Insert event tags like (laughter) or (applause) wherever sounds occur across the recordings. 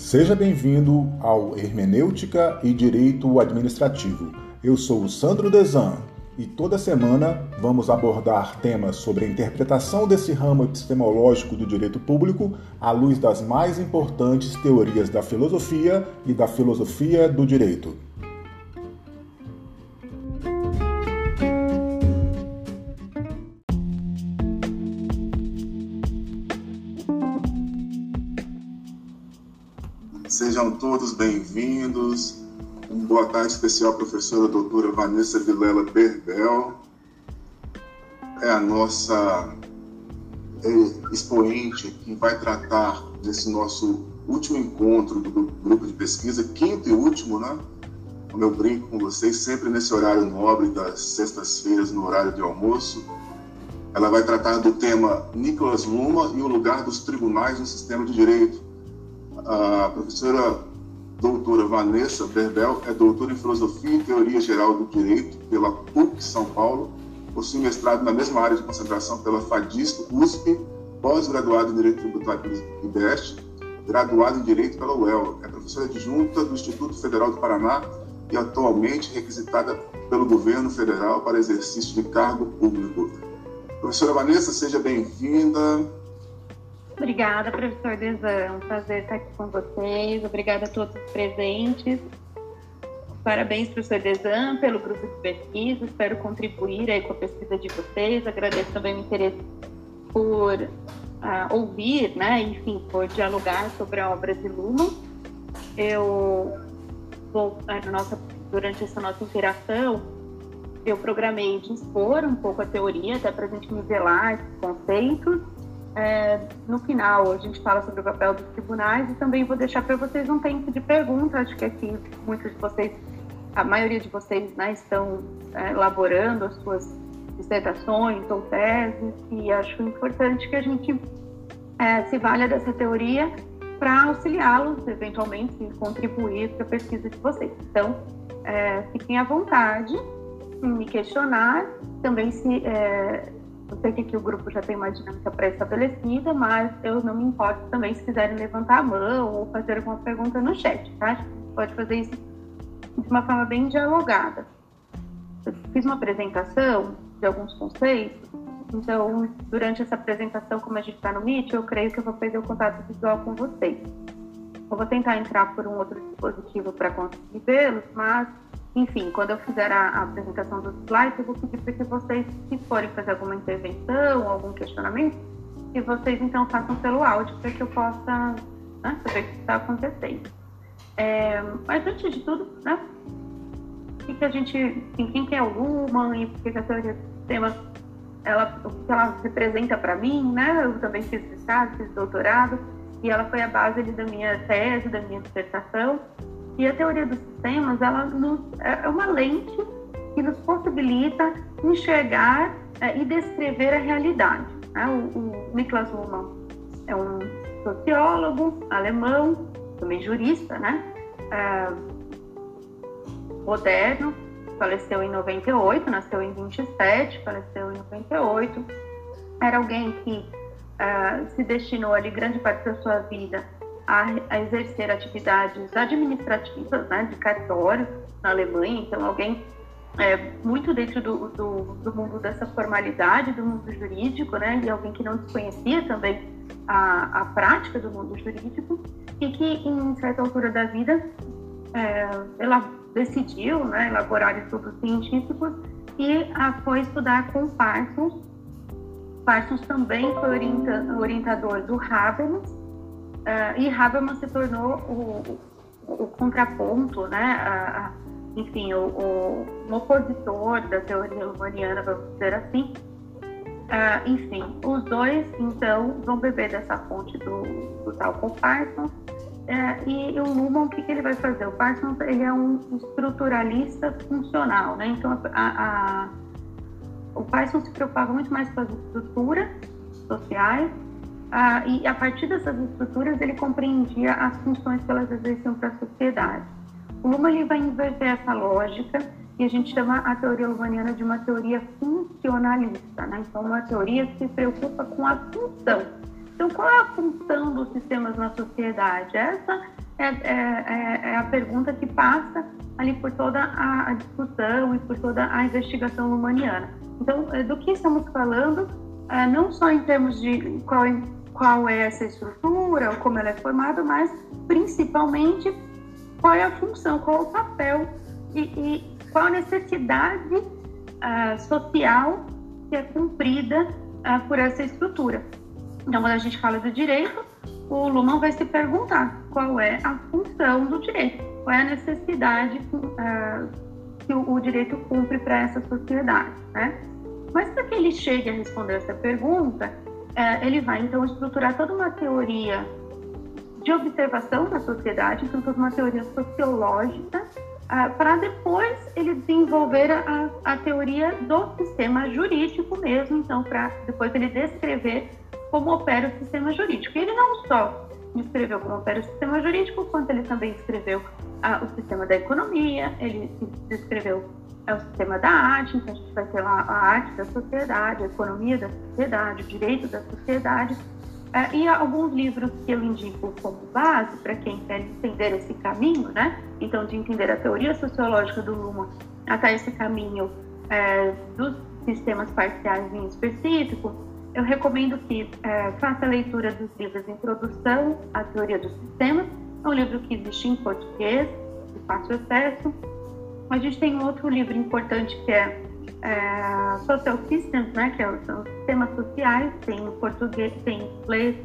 Seja bem-vindo ao Hermenêutica e Direito Administrativo. Eu sou o Sandro Desan e toda semana vamos abordar temas sobre a interpretação desse ramo epistemológico do direito público à luz das mais importantes teorias da filosofia e da filosofia do direito. Sejam todos bem-vindos. Uma boa tarde especial professora doutora Vanessa Vilela Berbel. É a nossa é, expoente que vai tratar desse nosso último encontro do grupo de pesquisa, quinto e último, né? Como eu brinco com vocês, sempre nesse horário nobre das sextas-feiras, no horário de almoço. Ela vai tratar do tema Nicolas Luma e o lugar dos tribunais no sistema de direito a professora doutora Vanessa Berbel é doutora em Filosofia e Teoria Geral do Direito pela PUC São Paulo, possui mestrado na mesma área de concentração pela FADISC USP, pós-graduada em Direito Tributário pelo IBEST, graduada em Direito pela UEL. É professora adjunta do Instituto Federal do Paraná e atualmente requisitada pelo governo federal para exercício de cargo público. Professora Vanessa, seja bem-vinda. Obrigada, professor Desan. É um prazer estar aqui com vocês. Obrigada a todos os presentes. Parabéns, professor Desan, pelo grupo de pesquisa. Espero contribuir aí com a pesquisa de vocês. Agradeço também o interesse por uh, ouvir, né, enfim, por dialogar sobre a obra de Luma. Eu vou, nossa, durante essa nossa interação, eu programei de expor um pouco a teoria, até para a gente nivelar esses conceitos é, no final, a gente fala sobre o papel dos tribunais e também vou deixar para vocês um tempo de pergunta. Acho que aqui muitos de vocês, a maioria de vocês, né, estão é, elaborando as suas dissertações ou teses e acho importante que a gente é, se valha dessa teoria para auxiliá-los, eventualmente, e contribuir para a pesquisa de vocês. Então, é, fiquem à vontade em me questionar, também se é, eu sei que aqui o grupo já tem uma dinâmica pré-estabelecida, mas eu não me importo também se quiserem levantar a mão ou fazer alguma pergunta no chat, tá? Pode fazer isso de uma forma bem dialogada. Eu fiz uma apresentação de alguns conceitos, então, durante essa apresentação, como a gente está no Meet, eu creio que eu vou perder o contato visual com vocês. Eu vou tentar entrar por um outro dispositivo para conseguir vê-los, mas enfim, quando eu fizer a, a, apresentação dos slides, eu vou pedir para que vocês, se forem fazer alguma intervenção, algum questionamento, que vocês então façam pelo áudio para que eu possa né, saber o que está acontecendo. É, mas antes de tudo, né, que, que a gente, enfim, quem que é o Luhmann e por que a teoria do sistema, ela, o que ela representa para mim, né? Eu também fiz mestrado, fiz doutorado e ela foi a base da minha tese, da minha dissertação. E a teoria dos sistemas, ela nos, é, é uma lente que nos possibilita enxergar é, e descrever a realidade. Né? O, o Niklas Luhmann é um sociólogo alemão, também jurista, né? É, moderno, faleceu em 98, nasceu em 27, faleceu em 98. Era alguém que é, se destinou ali grande parte da sua vida a, a exercer atividades administrativas, né, de cartório na Alemanha. Então, alguém é, muito dentro do, do, do, mundo dessa formalidade, do mundo jurídico, né, e alguém que não desconhecia também a, a prática do mundo jurídico e que, em certa altura da vida, é, ela decidiu né, elaborar estudos científicos e a, foi estudar com Parsons. Parsons também foi orienta, orientador do Habermas, Uh, e Habermas se tornou o, o, o contraponto, né? A, a, enfim, o, o, opositor da teoria humaniana, vamos dizer assim. Uh, enfim, os dois, então, vão beber dessa fonte do, do tal Parsons. Uh, e o Luhmann, o que, que ele vai fazer? O Parsons, ele é um estruturalista funcional, né? Então, a, o Parsons se preocupava muito mais com as estruturas sociais ah, e a partir dessas estruturas ele compreendia as funções que elas exerciam para a sociedade. O Luhmann ele vai inverter essa lógica e a gente chama a teoria lumaniana de uma teoria funcionalista, né? Então, uma teoria que se preocupa com a função. Então, qual é a função dos sistemas na sociedade? Essa é, é, é, a pergunta que passa ali por toda a, discussão e por toda a investigação humaniana. Então, do que estamos falando, não só em termos de qual, qual é essa estrutura, como ela é formada, mas principalmente qual é a função, qual é o papel e, e qual a necessidade uh, social que é cumprida uh, por essa estrutura. Então, quando a gente fala do direito, o Luhmann vai se perguntar qual é a função do direito, qual é a necessidade uh, que o, o, direito cumpre para essa sociedade, né? Mas para que ele chegue a responder essa pergunta, ele vai então estruturar toda uma teoria de observação da sociedade, então toda uma teoria sociológica, uh, para depois ele desenvolver a, a teoria do sistema jurídico mesmo, então para depois ele descrever como opera o sistema jurídico. Ele não só descreveu como opera o sistema jurídico, quanto ele também descreveu uh, o sistema da economia, ele descreveu uh, o sistema da arte, então a gente vai ter lá a arte da sociedade, a economia da sociedade, o direito da sociedade, Uh, e alguns livros que eu indico como base para quem quer entender esse caminho, né? Então, de entender a teoria sociológica do Luhmann até esse caminho uh, dos sistemas parciais em específico, eu recomendo que uh, faça a leitura dos livros Introdução à Teoria dos Sistemas, é um livro que existe em português, de fácil acesso. A gente tem um outro livro importante que é é, social systems, né, que é são sistemas sociais, tem em português, tem em inglês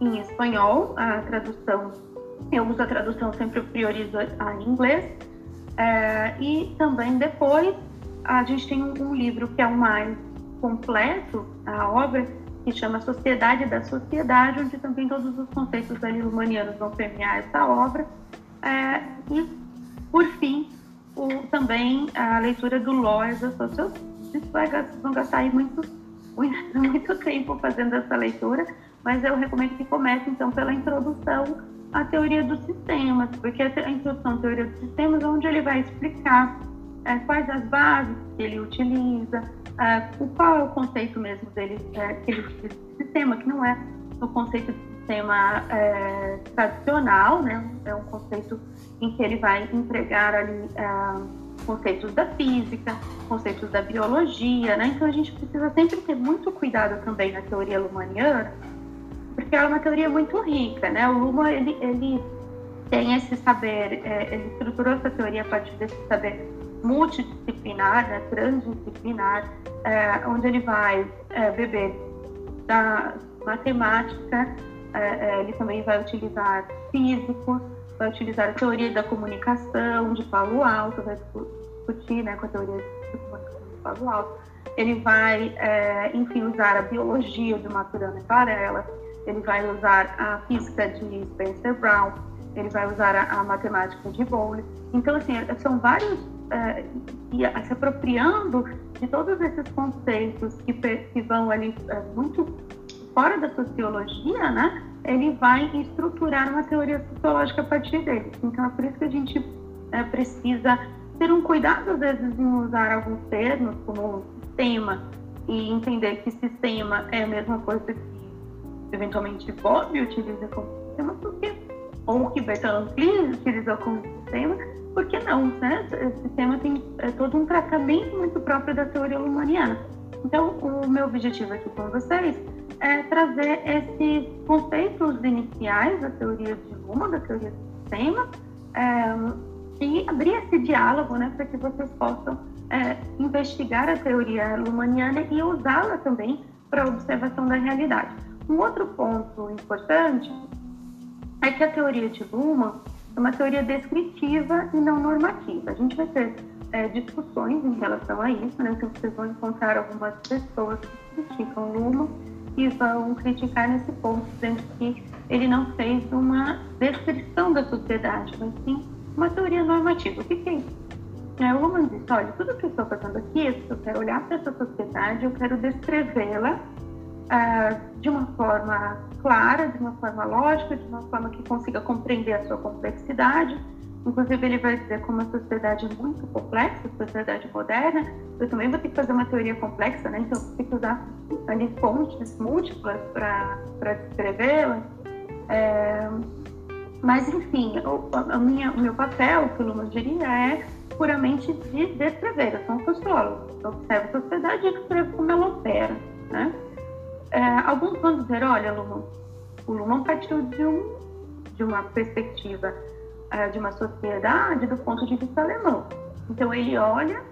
em espanhol, a tradução, eu uso a tradução, sempre priorizo a inglês, é, e também depois a gente tem um, um, livro que é o mais completo, a obra, que chama Sociedade da Sociedade, onde também todos os conceitos ali humanianos vão permear essa obra, é, e por fim, o, também a leitura do Laws da Social Vocês vão gastar aí muito, muito, (laughs) muito tempo fazendo essa leitura, mas eu recomendo que comece então pela introdução à teoria dos sistemas, porque a introdução à teoria dos sistemas é onde ele vai explicar é, quais as bases que ele utiliza, é, qual é o conceito mesmo dele, é, que ele utiliza de sistema, que não é o conceito de sistema tradicional, né? é um conceito em que ele vai empregar ali ah, conceitos da física, conceitos da biologia, né? Então a gente precisa sempre ter muito cuidado também na teoria lumaniana, porque ela é uma teoria muito rica, né? O Luhmann, ele, ele tem esse saber, é, ele estruturou essa teoria a partir desse saber multidisciplinar, né, transdisciplinar, é, onde ele vai é, beber da matemática, é, é, ele também vai utilizar físicos, vai utilizar a teoria da comunicação de Paulo Alto, vai discutir né, com a teoria da comunicação de Paulo Alto. Ele vai, é, enfim, usar a biologia de Maturana e Varela, ele vai usar a física de Spencer Brown, ele vai usar a, a matemática de Bowley. Então, assim, são vários, é, se apropriando de todos esses conceitos que, que vão ali é, muito fora da sociologia, né? Ele vai estruturar uma teoria sociológica a partir dele. Então, é por isso que a gente é, precisa ter um cuidado, às vezes, em usar alguns termos, como sistema, e entender que sistema é a mesma coisa que, eventualmente, Bob utiliza como sistema, porque, ou que Bertrand Klein utilizou como sistema, porque não, né? O sistema tem é, todo um tratamento muito próprio da teoria humaniana. Então, o meu objetivo aqui com vocês é trazer esses conceitos iniciais da teoria de Luhmann, da teoria do sistema, é, e abrir esse diálogo né, para que vocês possam é, investigar a teoria lumaniana e usá-la também para a observação da realidade. Um outro ponto importante é que a teoria de Luhmann é uma teoria descritiva e não normativa. A gente vai ter é, discussões em relação a isso, né? Então vocês vão encontrar algumas pessoas que criticam Luhmann que vão criticar nesse ponto, dizendo que ele não fez uma descrição da sociedade, mas sim uma teoria normativa. O que, que é isso? É, o Luhmann disse, olha, tudo que eu estou fazendo aqui, eu quero olhar para essa sociedade, eu quero descrevê-la ah, de uma forma clara, de uma forma lógica, de uma forma que consiga compreender a sua complexidade, Inclusive, ele vai dizer como a sociedade é muito complexa, sociedade moderna, eu também vou ter que fazer uma teoria complexa, né? Então, tem que usar ali fontes múltiplas para descrevê-la. É... Mas, enfim, o, a minha, o meu papel, que o diria, é puramente de descrever. Eu sou um sociólogo, eu observo a sociedade e descrevo como ela opera. Né? É, alguns vão dizer, olha, o Luman partiu de, um, de uma perspectiva é, de uma sociedade do ponto de vista alemão. Então, ele olha,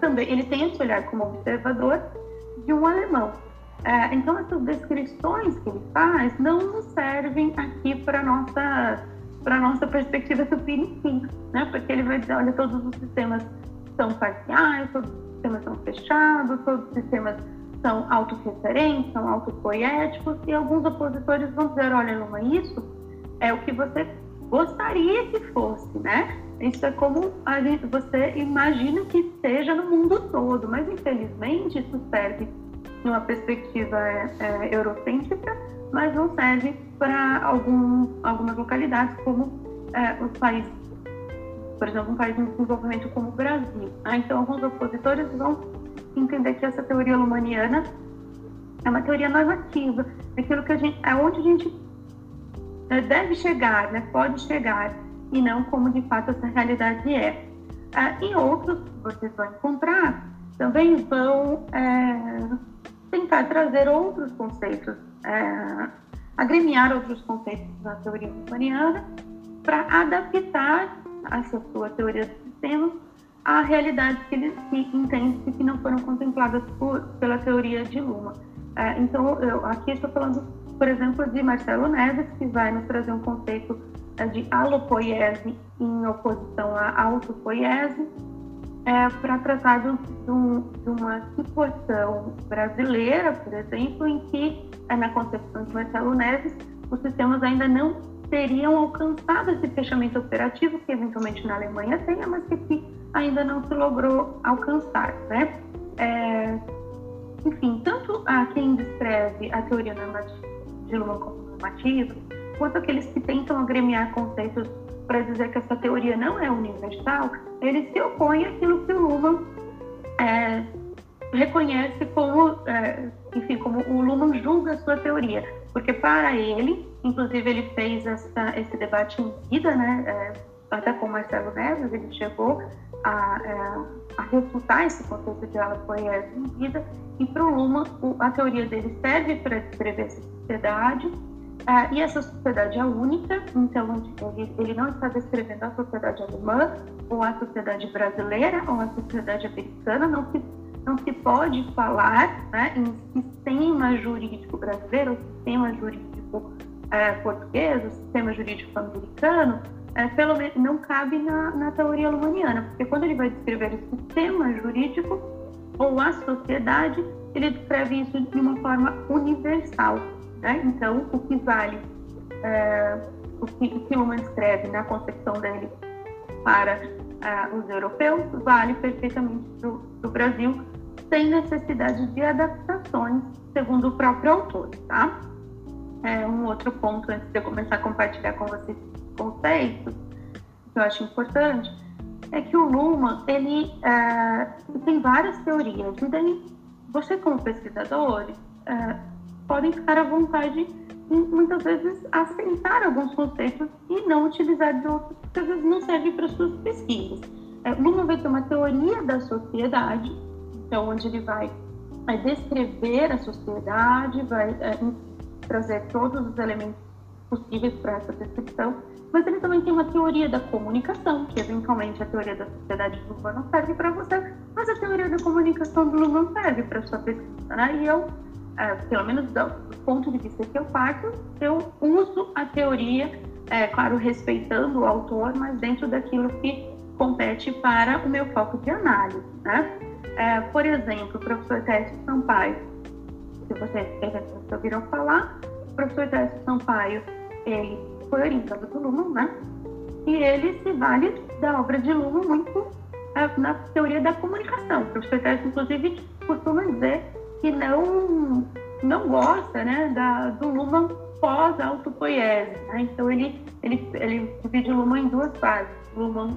também ele tem esse olhar como observador de um alemão. É, então, essas descrições que ele faz não nos servem aqui para nossa para nossa perspectiva tupiniquim, né? Porque ele vai dizer, olha, todos os sistemas são parciais, todos os sistemas são fechados, todos os sistemas são autorreferentes, são autopoéticos, e alguns opositores vão dizer, olha, Luma, isso é o que você gostaria que fosse, né? Isso é como gente, você imagina que seja no mundo todo, mas infelizmente isso serve numa perspectiva é, é, eurocêntrica, mas não serve para algum, algumas localidades, como é, os países, por exemplo, um país em desenvolvimento como o Brasil. Ah, então, alguns opositores vão entender que essa teoria lumaniana é uma teoria normativa, aquilo que a gente, é onde a gente deve chegar, né, pode chegar, e não como de fato essa realidade é. Ah, e outros, vocês vão encontrar, também vão é, tentar trazer outros conceitos, é, agremiar outros conceitos na teoria humaniana para adaptar essa sua teoria do sistema à realidade que ele que entende que não foram contempladas por, pela teoria de Luma. É, então, eu aqui estou falando, por exemplo, de Marcelo Neves, que vai nos trazer um conceito de alopoiese em oposição à autopoiese, é, para tratar de, de, uma situação brasileira, por exemplo, em que, na concepção de Marcelo Neves, os sistemas ainda não teriam alcançado esse fechamento operativo que eventualmente na Alemanha tenha, mas que aqui ainda não se logrou alcançar, né? É, enfim, tanto a quem descreve a teoria normativa de Luhmann como normativa, quanto aqueles que tentam agremiar conceitos para dizer que essa teoria não é universal, ele se opõe àquilo que o Luhmann é, reconhece como, é, enfim, como o Luhmann julga a sua teoria, porque para ele, inclusive ele fez essa, esse debate em vida, né, é, até com Marcelo Neves, ele chegou a, é, a refutar esse conceito de alapoiese em vida, e para o Luhmann a teoria dele serve para descrever essa sociedade, ah, e essa sociedade é única, então ele, ele não está descrevendo a sociedade alemã, ou a sociedade brasileira, ou a sociedade americana, não se, não se pode falar né, em sistema jurídico brasileiro, sistema jurídico é, português, sistema jurídico americano, é, pelo menos não cabe na, na teoria lumaniana, porque quando ele vai descrever o sistema jurídico ou a sociedade, ele descreve isso de uma forma universal. Né? Então, o que vale, é, o, que, o que escreve na concepção dele para é, os europeus, vale perfeitamente para o Brasil, sem necessidade de adaptações, segundo o próprio autor. Tá? É, um outro ponto, antes de eu começar a compartilhar com vocês conceitos, que eu acho importante, é que o Luhmann, ele é, tem várias teorias, e daí você como pesquisador, é, podem ficar à vontade muitas vezes, aceitar alguns conceitos e não utilizar de outros, porque às vezes não serve para suas pesquisas. É, Luma vai ter uma teoria da sociedade, então, onde ele vai, vai descrever a sociedade, vai é, trazer todos os elementos possíveis para essa descrição, mas ele também tem uma teoria da comunicação, que eventualmente a teoria da sociedade do Luma não serve para você, mas a teoria da comunicação do Luma serve para sua pesquisa, né? E eu é, pelo menos do ponto de vista que eu parto, eu uso a teoria, é, claro, respeitando o autor, mas dentro daquilo que compete para o meu foco de análise. Né? É, por exemplo, o professor Tércio Sampaio, se vocês ouviram falar, o professor Tércio Sampaio, ele foi orientado do Luhmann, né? E ele se vale da obra de Luhmann muito é, na teoria da comunicação. O professor Tércio, inclusive, costuma dizer que não, não gosta né, da, do Luhmann pós-autopoiese. Né? Então, ele, ele, ele divide o Luhmann em duas fases. Luhmann,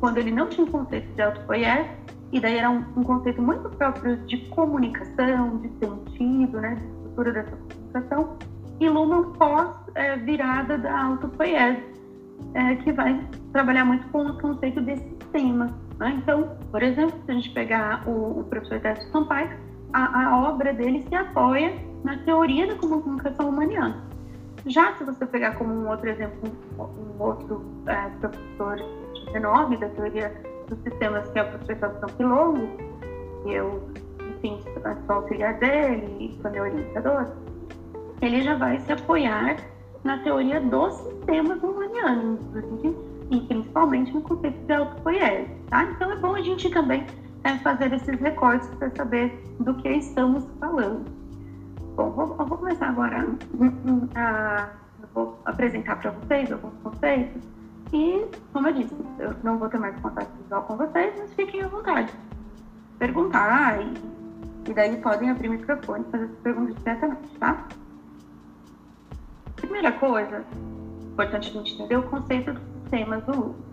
quando ele não tinha um conceito de autopoiese, e daí era um, um, conceito muito próprio de comunicação, de sentido, né, de estrutura dessa comunicação, e Luhmann pós-virada é, da autopoiese, é, que vai trabalhar muito com o conceito de sistema. Né? Então, por exemplo, se a gente pegar o, o professor Décio Sampaio, a, a obra dele se apoia na teoria da comunicação humaniana. Já se você pegar como um outro exemplo, um, outro é, professor renome da teoria dos sistemas, que é o professor Sebastião Pilongo, que eu, enfim, sou auxiliar dele sou meu orientador, ele já vai se apoiar na teoria dos sistemas humanianos, e principalmente no conceito de autopoiese, tá? Então é bom a gente também é, fazer esses recortes para saber do que estamos falando. Bom, vou, vou começar agora a, vou apresentar para vocês alguns conceitos e, como eu disse, eu não vou ter mais contato visual com vocês, mas fiquem à vontade. Perguntar e, e daí podem abrir o microfone e fazer as perguntas diretamente, tá? Primeira coisa, importante a gente entender o conceito dos sistemas do Luhmann.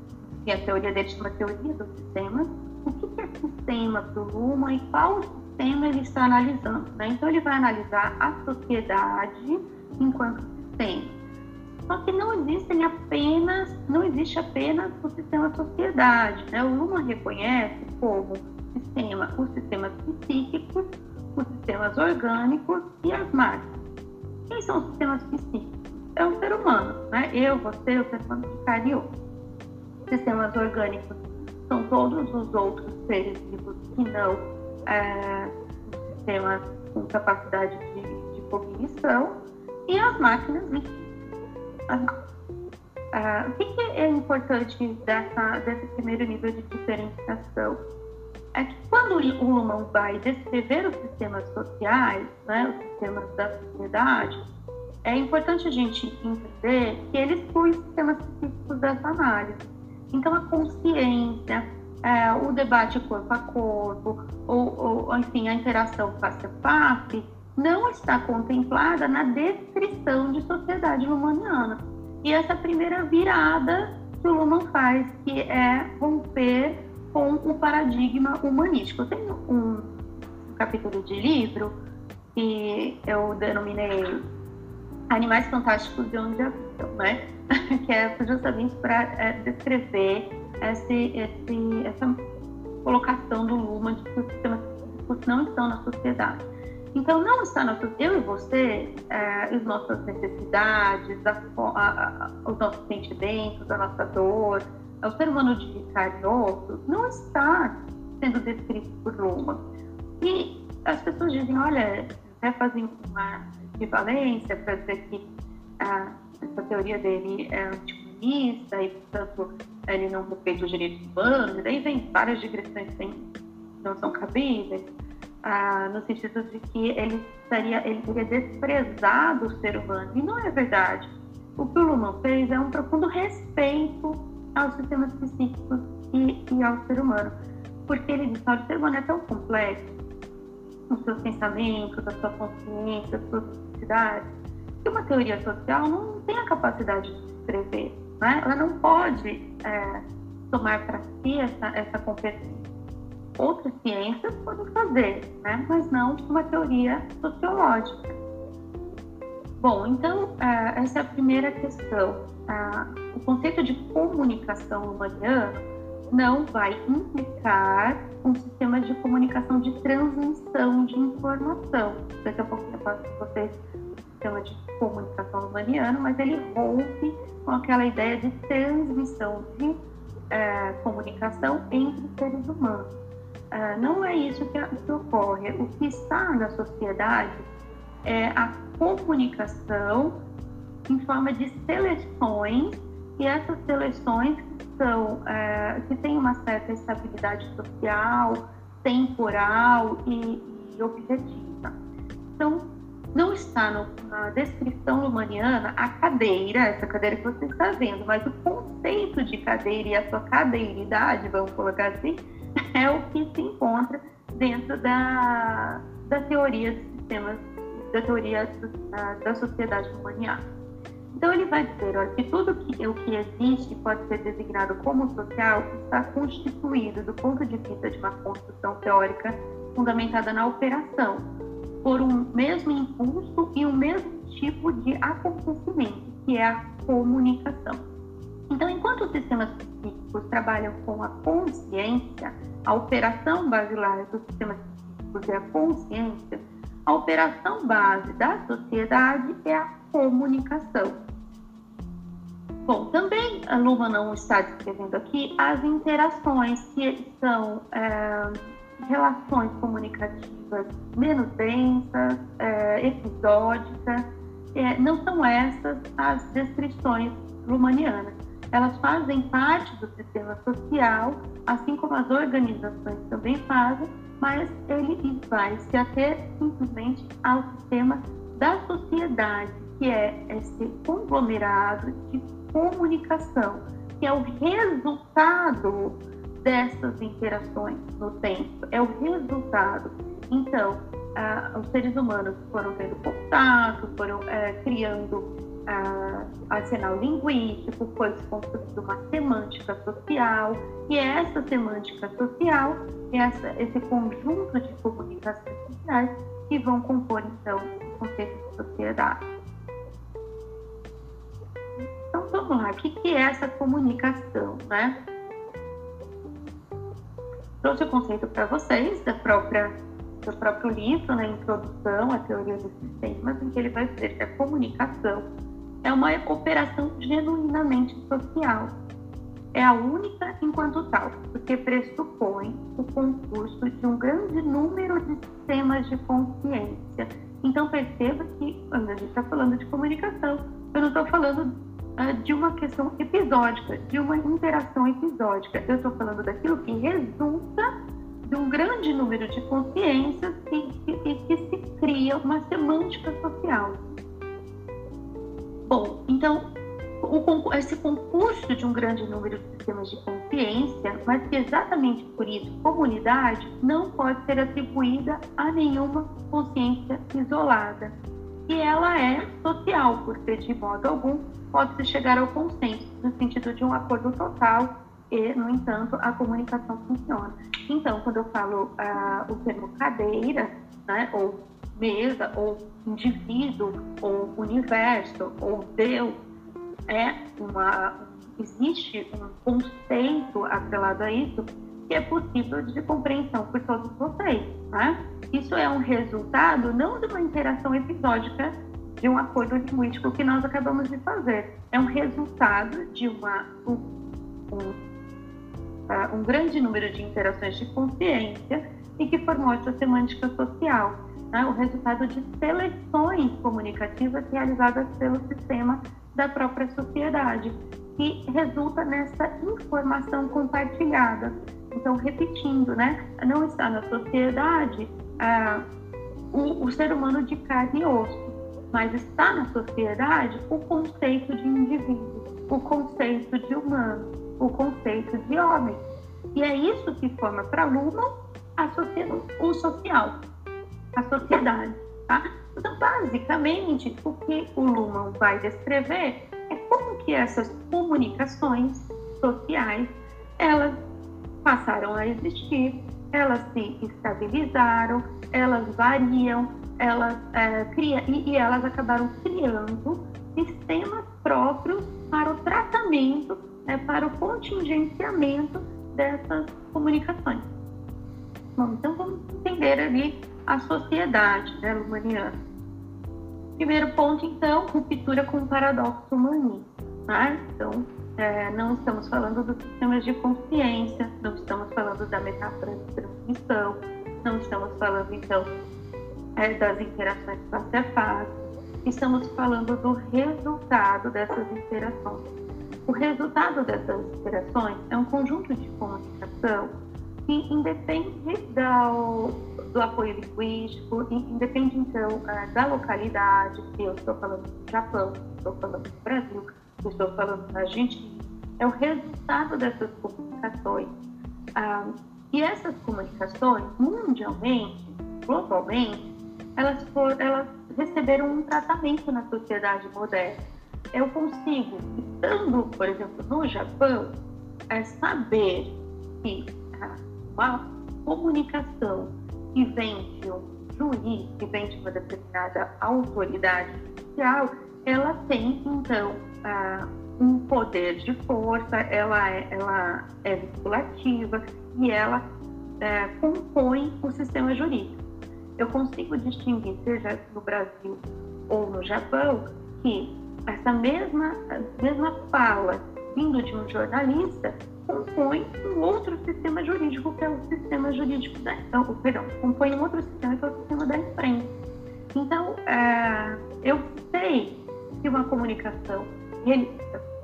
E a teoria dele chama teoria dos sistemas. (laughs) O que é sistema para o Luhmann e qual sistema ele está analisando. Né? Então, ele vai analisar a sociedade enquanto sistema. Só que não existem apenas, não existe apenas o sistema sociedade. Né? O Luhmann reconhece como sistema os sistemas psíquicos, os sistemas orgânicos e as máquinas. Quem são os sistemas psíquicos? É o ser humano, né? Eu, você, o ser de carne e osso. Sistemas orgânicos são todos os outros seres vivos que não é, sistemas com capacidade de, de cognição e as máquinas ah, o que, é importante dessa, desse primeiro nível de diferenciação? É que quando o Luhmann vai descrever os sistemas sociais, né, os sistemas da sociedade, é importante a gente entender que ele exclui sistemas psíquicos dessa análise. Então, a consciência, é, o debate corpo a corpo, ou, ou, enfim, a interação face a face, não está contemplada na descrição de sociedade lumaniana. E essa primeira virada que o Luhmann faz, que é romper com o paradigma humanístico. Eu tenho um capítulo de livro que eu denominei Animais Fantásticos de Onde Habitam, né? (laughs) que é justamente para é, descrever esse, esse, essa colocação do Luhmann de que os sistemas psíquicos não estão na sociedade. Então, não está na eu e você, é, as nossas necessidades, a, a, a, os nossos sentimentos, a nossa dor, o ser humano de carne e osso, não está sendo descrito por Luhmann. E as pessoas dizem, olha, até fazem uma equivalência para dizer que ah, essa teoria dele é anticomunista e, portanto, ele não respeita os direitos humanos, e daí vem várias digressões que não são cabíveis, ah, no sentido de que ele estaria, ele teria desprezado o ser humano, e não é verdade. O que o Luhmann fez é um profundo respeito aos sistemas psíquicos e, e ao ser humano, porque ele diz que o ser humano é tão complexo, os seus pensamentos, a sua consciência, as suas necessidades, que uma teoria social não tem a capacidade de descrever né? ela não pode é, tomar para si essa, essa competência. Outras ciências podem fazer, né? mas não uma teoria sociológica. Bom, então, é, essa é a primeira questão. o conceito de comunicação humaniana não vai implicar um sistema de comunicação de transmissão de informação. Daqui a pouco eu passo para vocês sistema de comunicação humaniana, mas ele rompe com aquela ideia de transmissão de é, comunicação entre seres humanos. É, não é isso que, que ocorre. O que está na sociedade é a comunicação em forma de seleções e essas seleções são é, que têm uma certa estabilidade social, temporal e, e objetiva. Então, não está no, na descrição lumaniana a cadeira, essa cadeira que você está vendo, mas o conceito de cadeira e a sua cadeiridade, vamos colocar assim, (laughs) é o que se encontra dentro da, da teoria dos sistemas, da teoria da, da sociedade lumaniana. Então ele vai dizer olha, que tudo que, o que existe pode ser designado como social está constituído do ponto de vista de uma construção teórica fundamentada na operação, por um mesmo impulso e um mesmo tipo de acontecimento, que é a comunicação. Então, enquanto os sistemas psíquicos trabalham com a consciência, a operação basilar dos sistemas psíquicos é a consciência, a operação base da sociedade é a comunicação. Bom, também a Luma não está descrevendo aqui as interações que são é, relações comunicativas menos densas, é, episódicas. É, não são essas as descrições lumanianas. Elas fazem parte do sistema social, assim como as organizações também fazem, mas ele vai se ater simplesmente ao sistema da sociedade, que é esse conglomerado de comunicação, que é o resultado dessas interações no tempo, é o resultado. Então, ah, os seres humanos foram tendo contato, foram é, criando ah, arsenal linguístico, foi se construindo uma semântica social, e é essa semântica social, essa, esse conjunto de comunicações sociais que vão compor, então, o conceito de sociedade. Então, vamos lá, o que é essa comunicação, né? Trouxe o conceito para vocês da própria do próprio livro, né, introdução à teoria dos sistemas, em que ele vai dizer que a comunicação é uma operação genuinamente social. É a única enquanto tal, porque pressupõe o concurso de um grande número de sistemas de consciência. Então perceba que quando a gente está falando de comunicação, eu não estou falando de uma questão episódica, de uma interação episódica. Eu estou falando daquilo que resulta de um grande número de consciências e que, que se cria uma semântica social. Bom, então, o, esse concurso de um grande número de sistemas de consciência, mas que exatamente por isso, comunidade, não pode ser atribuída a nenhuma consciência isolada. E ela é social, porque de modo algum pode-se chegar ao consenso, no sentido de um acordo total e, no entanto, a comunicação funciona. Então, quando eu falo ah, o termo cadeira, né, ou mesa, ou indivíduo, ou universo, ou Deus, é uma, existe um conceito atrelado a isso que é possível de compreensão por todos vocês. Né? Isso é um resultado não de uma interação episódica de um acordo linguístico que nós acabamos de fazer. É um resultado de uma, um, um Tá? um grande número de interações de consciência e que formou essa semântica social, né? o resultado de seleções comunicativas realizadas pelo sistema da própria sociedade, que resulta nessa informação compartilhada. Então, repetindo, né? não está na sociedade ah, o, o ser humano de carne e osso, mas está na sociedade o conceito de indivíduo, o conceito de humano o conceito de homem. E é isso que forma para Luhmann a o social, a sociedade. Tá? Então, basicamente, o que o Luhmann vai descrever é como que essas comunicações sociais elas passaram a existir, elas se estabilizaram, elas variam, elas é, cria, e, e elas acabaram criando sistemas próprios para o tratamento né, para o contingenciamento dessas comunicações. Bom, então vamos entender ali a sociedade né, humaniana. Primeiro ponto, então, ruptura com o paradoxo humanista. Né? Então, é, não estamos falando dos sistemas de consciência, não estamos falando da metáfora de transmissão, não estamos falando, então, é, das interações face estamos falando do resultado dessas interações o resultado dessas interações é um conjunto de comunicação que independe do, do apoio linguístico, independe então ah, da localidade, se eu estou falando do Japão, se estou falando do Brasil, se estou falando da Argentina. É o resultado dessas comunicações. Ah, e essas comunicações, mundialmente, globalmente, elas, for, elas receberam um tratamento na sociedade moderna eu consigo, estando, por exemplo, no Japão, é saber que uma comunicação que vem de um juiz, que vem de uma determinada autoridade judicial, ela tem, então, um poder de força, ela é, ela é vinculativa e ela é, compõe o sistema jurídico. Eu consigo distinguir, seja no Brasil ou no Japão, que essa mesma, mesma fala vindo de um jornalista compõe um outro sistema jurídico, que é o sistema jurídico da. Oh, perdão, compõe um outro sistema, que é o sistema da imprensa. Então, é, eu sei que uma comunicação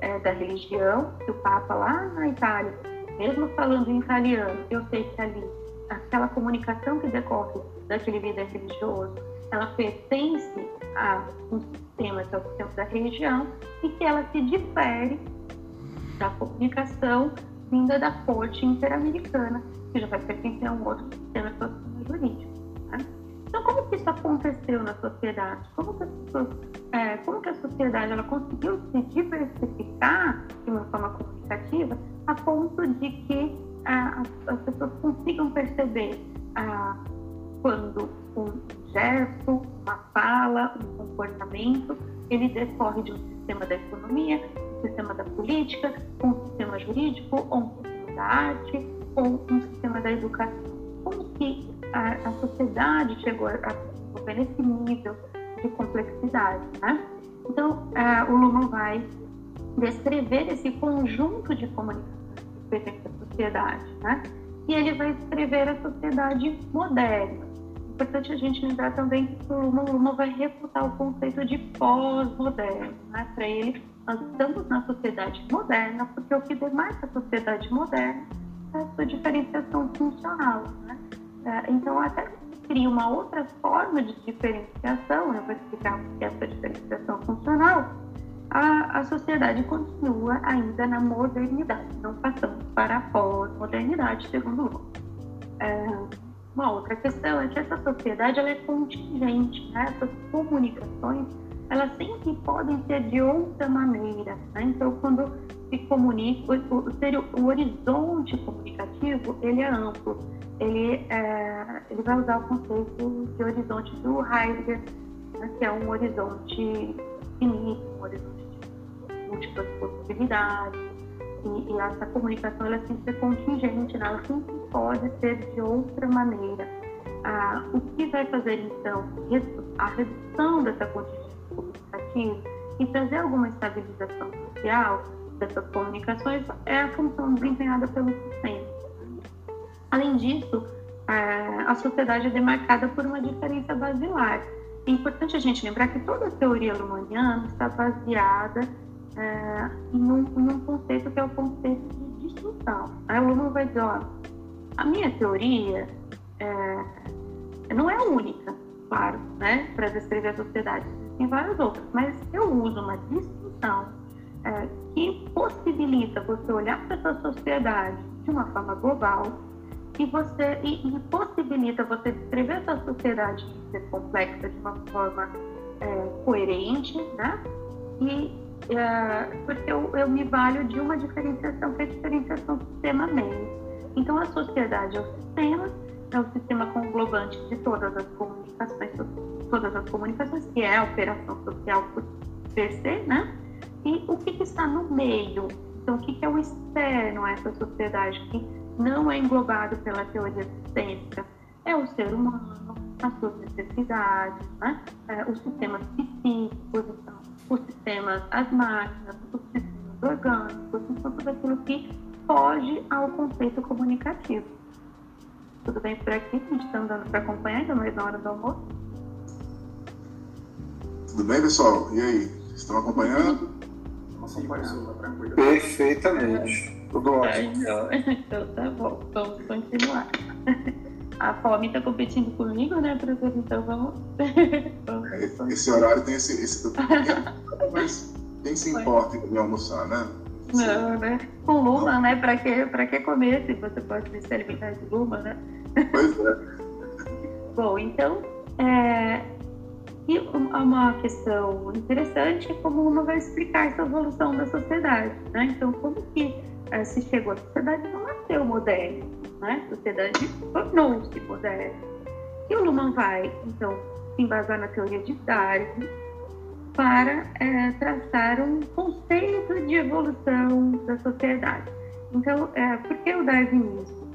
é, da religião, que o Papa lá na Itália, mesmo falando em italiano, eu sei que ali, aquela comunicação que decorre daquele líder religioso, ela pertence a um sistema que é o sistema da religião e que ela se difere da comunicação vinda da corte interamericana, que já vai pertencer a um outro sistema, que é jurídico. Né? Então, como que isso aconteceu na sociedade? Como que, é, como que a sociedade ela conseguiu se diversificar de uma forma comunicativa a ponto de que as, as, pessoas consigam perceber quando um gesto, uma fala, um comportamento, ele decorre de um sistema da economia, sistema da política, um sistema jurídico, ou um sistema da arte, ou um sistema da educação. Como que a, a sociedade chegou a desenvolver nesse nível de complexidade, né? Então, o Luhmann vai descrever esse conjunto de comunicações que pertence à sociedade, né? E ele vai descrever a sociedade moderna. Importante a gente lembrar também que o Luhmann vai refutar o conceito de pós-moderno, né? Para ele, nós estamos na sociedade moderna, porque o que demarca a sociedade moderna é a sua diferenciação funcional. Né? É, então, até cria uma outra forma de diferenciação, eu vou explicar o que é essa diferenciação funcional, a, a sociedade continua ainda na modernidade, não passamos para a pós-modernidade, segundo o é, Uma outra questão é que essa sociedade ela é contingente, né? essas comunicações elas sempre podem ser de outra maneira. Né? Então, quando se comunica, o, o, horizonte comunicativo ele é amplo. Ele, é, ele vai usar o conceito de horizonte do Heidegger, né? que é um horizonte finito, um horizonte de múltiplas possibilidades. E, e essa comunicação ela sempre é contingente, né? ela sempre pode ser de outra maneira. Ah, o que vai fazer, então, a redução dessa contingência comunicativo e trazer alguma estabilização social dessas comunicações é a função desempenhada pelo sistema. Além disso, é, a sociedade é demarcada por uma diferença basilar. É importante a gente lembrar que toda a teoria lumaniana está baseada é, em, um, em, um, conceito que é o conceito de distinção. Aí o Luhmann vai dizer, ó, a minha teoria é, não é única, claro, né, para descrever a sociedade tem várias outras, mas eu uso uma distinção é, que possibilita você olhar para essa sociedade de uma forma global e você e, e possibilita você descrever essa sociedade de ser complexa de uma forma é, coerente, né? E é, porque eu, eu me valho de uma diferenciação que é a diferenciação sistema-meio. Então a sociedade é o sistema, é o sistema conglobante de todas as comunicações todas as comunicações, que é a operação social por per se, né? E o que, que está no meio? Então, o que, que é o externo a essa sociedade que não é englobado pela teoria sistêmica? É o ser humano, as suas necessidades, né? É, os sistemas psíquicos, então, os sistemas, as máquinas, os sistemas orgânicos, então tudo aquilo que foge ao conceito comunicativo. Tudo bem por aqui? A gente está andando para acompanhar, ainda mais na hora do almoço. Tudo bem, pessoal? E aí? Estão acompanhando? acompanhando. Perfeitamente. Tudo ótimo. Então, (laughs) então tá bom, vamos continuar. (laughs) A fome está competindo comigo, né, professor? Então vamos. (laughs) vamos esse horário tem esse. esse... Mas quem se importa em almoçar, né? Não, né? Com luma, né? Para que, pra que comer se você pode se alimentar de luma, né? Pois é. (laughs) Bom, então, é, e uma questão interessante é como uma vai explicar essa evolução da sociedade, né? Então, como que uh, se chegou? A sociedade não nasceu moderna, né? A sociedade tornou-se moderna. E o Luhmann vai, então, se embasar na teoria de Darwin para é, traçar um conceito de evolução da sociedade. Então, é, por que o darwinismo?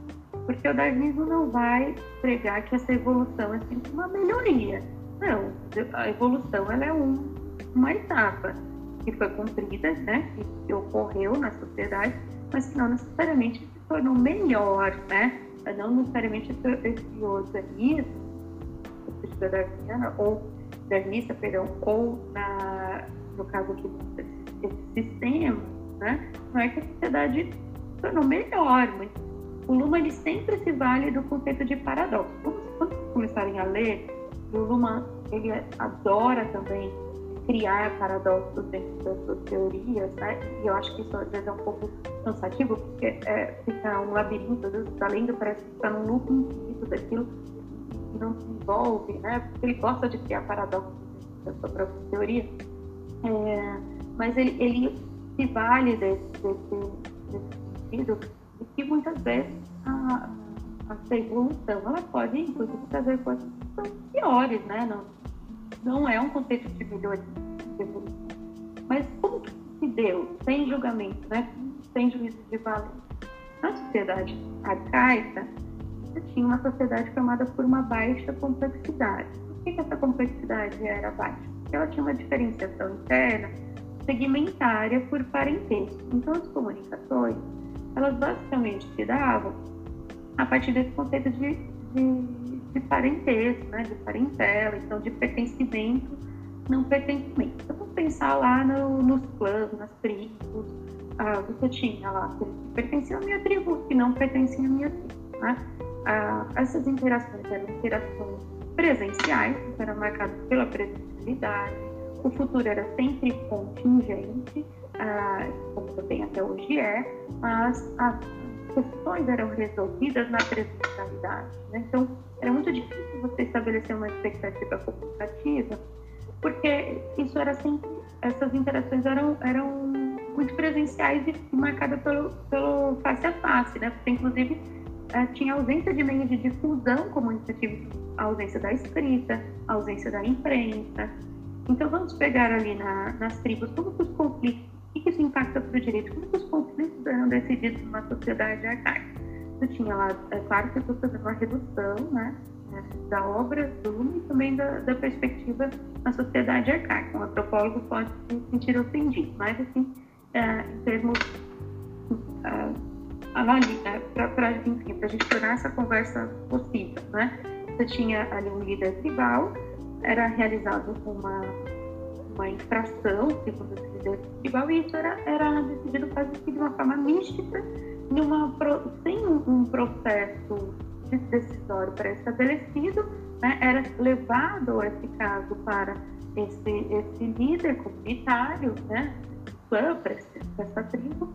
Porque o darwinismo não vai pregar que essa evolução é sempre uma melhoria. Não, a evolução ela é um, uma etapa que foi cumprida, né, que ocorreu na sociedade, mas que não necessariamente se tornou melhor, né? Não necessariamente esse organismo, da darwiniana, ou darwinista, perdão, ou na, no caso aqui, esse sistema, né? Não é que a sociedade tornou melhor, mas o Luhmann ele sempre se vale do conceito de paradoxo. Quando vocês começarem a ler, o Luhmann ele adora também criar paradoxos dentro das suas teorias, né? E eu acho que isso às vezes é um pouco cansativo, porque é, fica um labirinto, às vezes está lendo, parece que está num loop infinito daquilo que não se envolve, né? Porque ele gosta de criar paradoxos da sua própria teoria. É, mas ele, ele se vale desse, desse, desse sentido de que muitas vezes a, a evolução ela pode, inclusive, trazer coisas piores, né? Não, não é um conceito de melhoria. Mas como que se deu, sem julgamento, né? sem juízo de valor? Na sociedade arcaica, você tinha uma sociedade formada por uma baixa complexidade. Por que, que essa complexidade era baixa? Porque ela tinha uma diferenciação interna segmentária por parentesco. Então, as comunicações, elas basicamente se davam a partir desse conceito de, de de parentesco, né, de parentela, então de pertencimento, não pertencimento. Então, vamos pensar lá no, nos clãs, nas tribos, ah, você tinha lá que pertenciam à minha tribo, que não pertenciam à minha tribo. Né? Ah, essas interações eram interações presenciais, então eram marcadas pela presencialidade, o futuro era sempre contingente, ah, como também até hoje é, mas as questões eram resolvidas na presencialidade. Né? Então, era muito difícil você estabelecer uma expectativa comunicativa, porque isso era sempre, essas interações eram, eram muito presenciais e marcadas pelo, pelo face a face, né? Porque, inclusive, tinha ausência de meio de difusão comunicativa, a ausência da escrita, a ausência da imprensa. Então, vamos pegar ali na, nas tribos como que os conflitos, o que isso impacta para o direito, como que os conflitos eram decididos numa sociedade arcaica você tinha lá, é claro que eu estou fazendo uma redução né, da obra do e também da, da, perspectiva na sociedade arcaica. Um antropólogo pode se sentir ofendido, mas assim, é, em termos é, né, para a gente tornar essa conversa possível. Né? Você tinha ali um líder tribal, era realizado uma, uma infração, segundo esse líder tribal, e isso era, era decidido quase que de uma forma mística numa, sem um processo decisório pré-estabelecido, né, era levado esse caso para esse, esse líder comunitário, né, para essa tribo,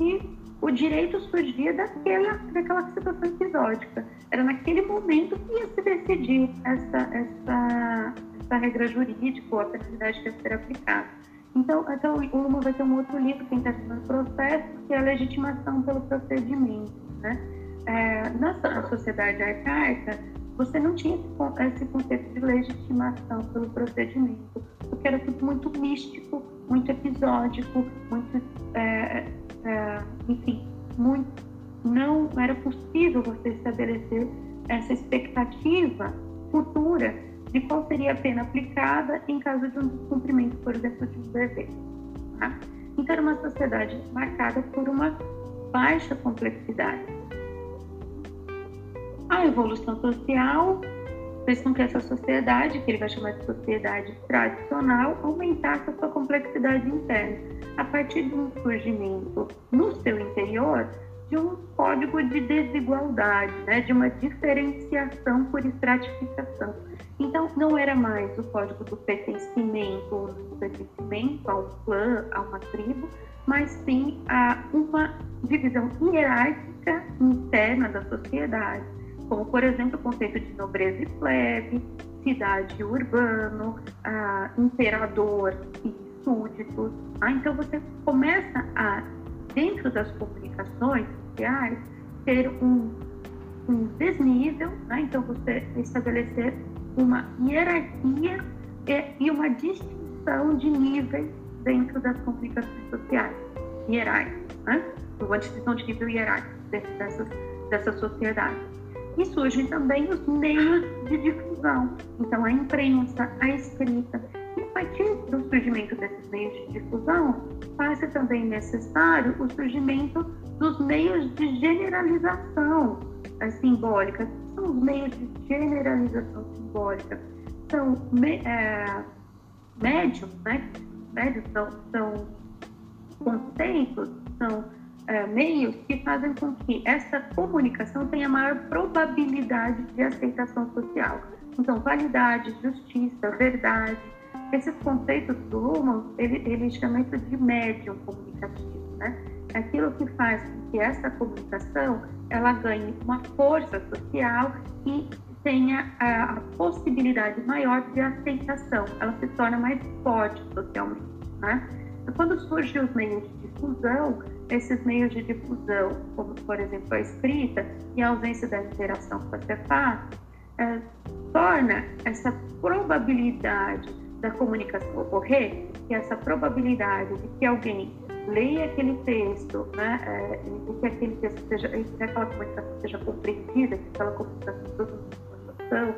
e o direito surgia daquela, daquela situação episódica. Era naquele momento que ia se decidir essa, essa, essa regra jurídica ou a penalidade que ia ser aplicada. Então, então o Luma vai ter um outro livro que está no processo, que é a legitimação pelo procedimento. Né? É, na sociedade arcaica, você não tinha esse conceito de legitimação pelo procedimento, porque era tudo muito místico, muito episódico, muito, é, é, enfim, muito, não era possível você estabelecer essa expectativa futura de qual seria a pena aplicada em caso de um descumprimento, por exemplo, de um dever. Tá? Então, era uma sociedade marcada por uma baixa complexidade. A evolução social fez com que essa sociedade, que ele vai chamar de sociedade tradicional, aumentasse a sua complexidade interna, a partir de um surgimento no seu interior de um código de desigualdade, né, de uma diferenciação por estratificação. Então, não era mais o código do pertencimento ou do pertencimento a um clã, a uma tribo, mas sim a uma divisão hierárquica interna da sociedade, como, por exemplo, o conceito de nobreza e plebe, cidade e urbano, imperador e súditos. Ah, então, você começa a, dentro das comunicações sociais, ter um, um desnível, né? então você estabelecer uma hierarquia e uma distinção distinção de níveis dentro das comunicações sociais, hierárquicas, né? uma distinção de nível hierárquico dentro dessas, dessa sociedade. E surgem também os meios de difusão, então a imprensa, a escrita. E a partir do surgimento desses meios de difusão, faz-se também necessário o surgimento dos meios de generalização simbólica. São os meios de generalização simbólica. São é, médios, né? Médios são, são conceitos, são é, meios que fazem com que essa comunicação tenha maior probabilidade de aceitação social. Então, validade, justiça, verdade, esses conceitos do Luhmann, ele, ele chama isso de médium comunicativo, né? É aquilo que faz com que essa comunicação ela ganhe uma força social e tenha a, a possibilidade maior de aceitação, ela se torna mais forte socialmente, né? Quando surgem os meios de difusão, esses meios de difusão, como por exemplo a escrita e a ausência da interação com a CEPAC, é, torna essa probabilidade da comunicação ocorrer, que essa probabilidade de que alguém leia aquele texto, né, é, e que aquele texto seja, que aquela comunicação seja compreendida, que aquela comunicação produza informação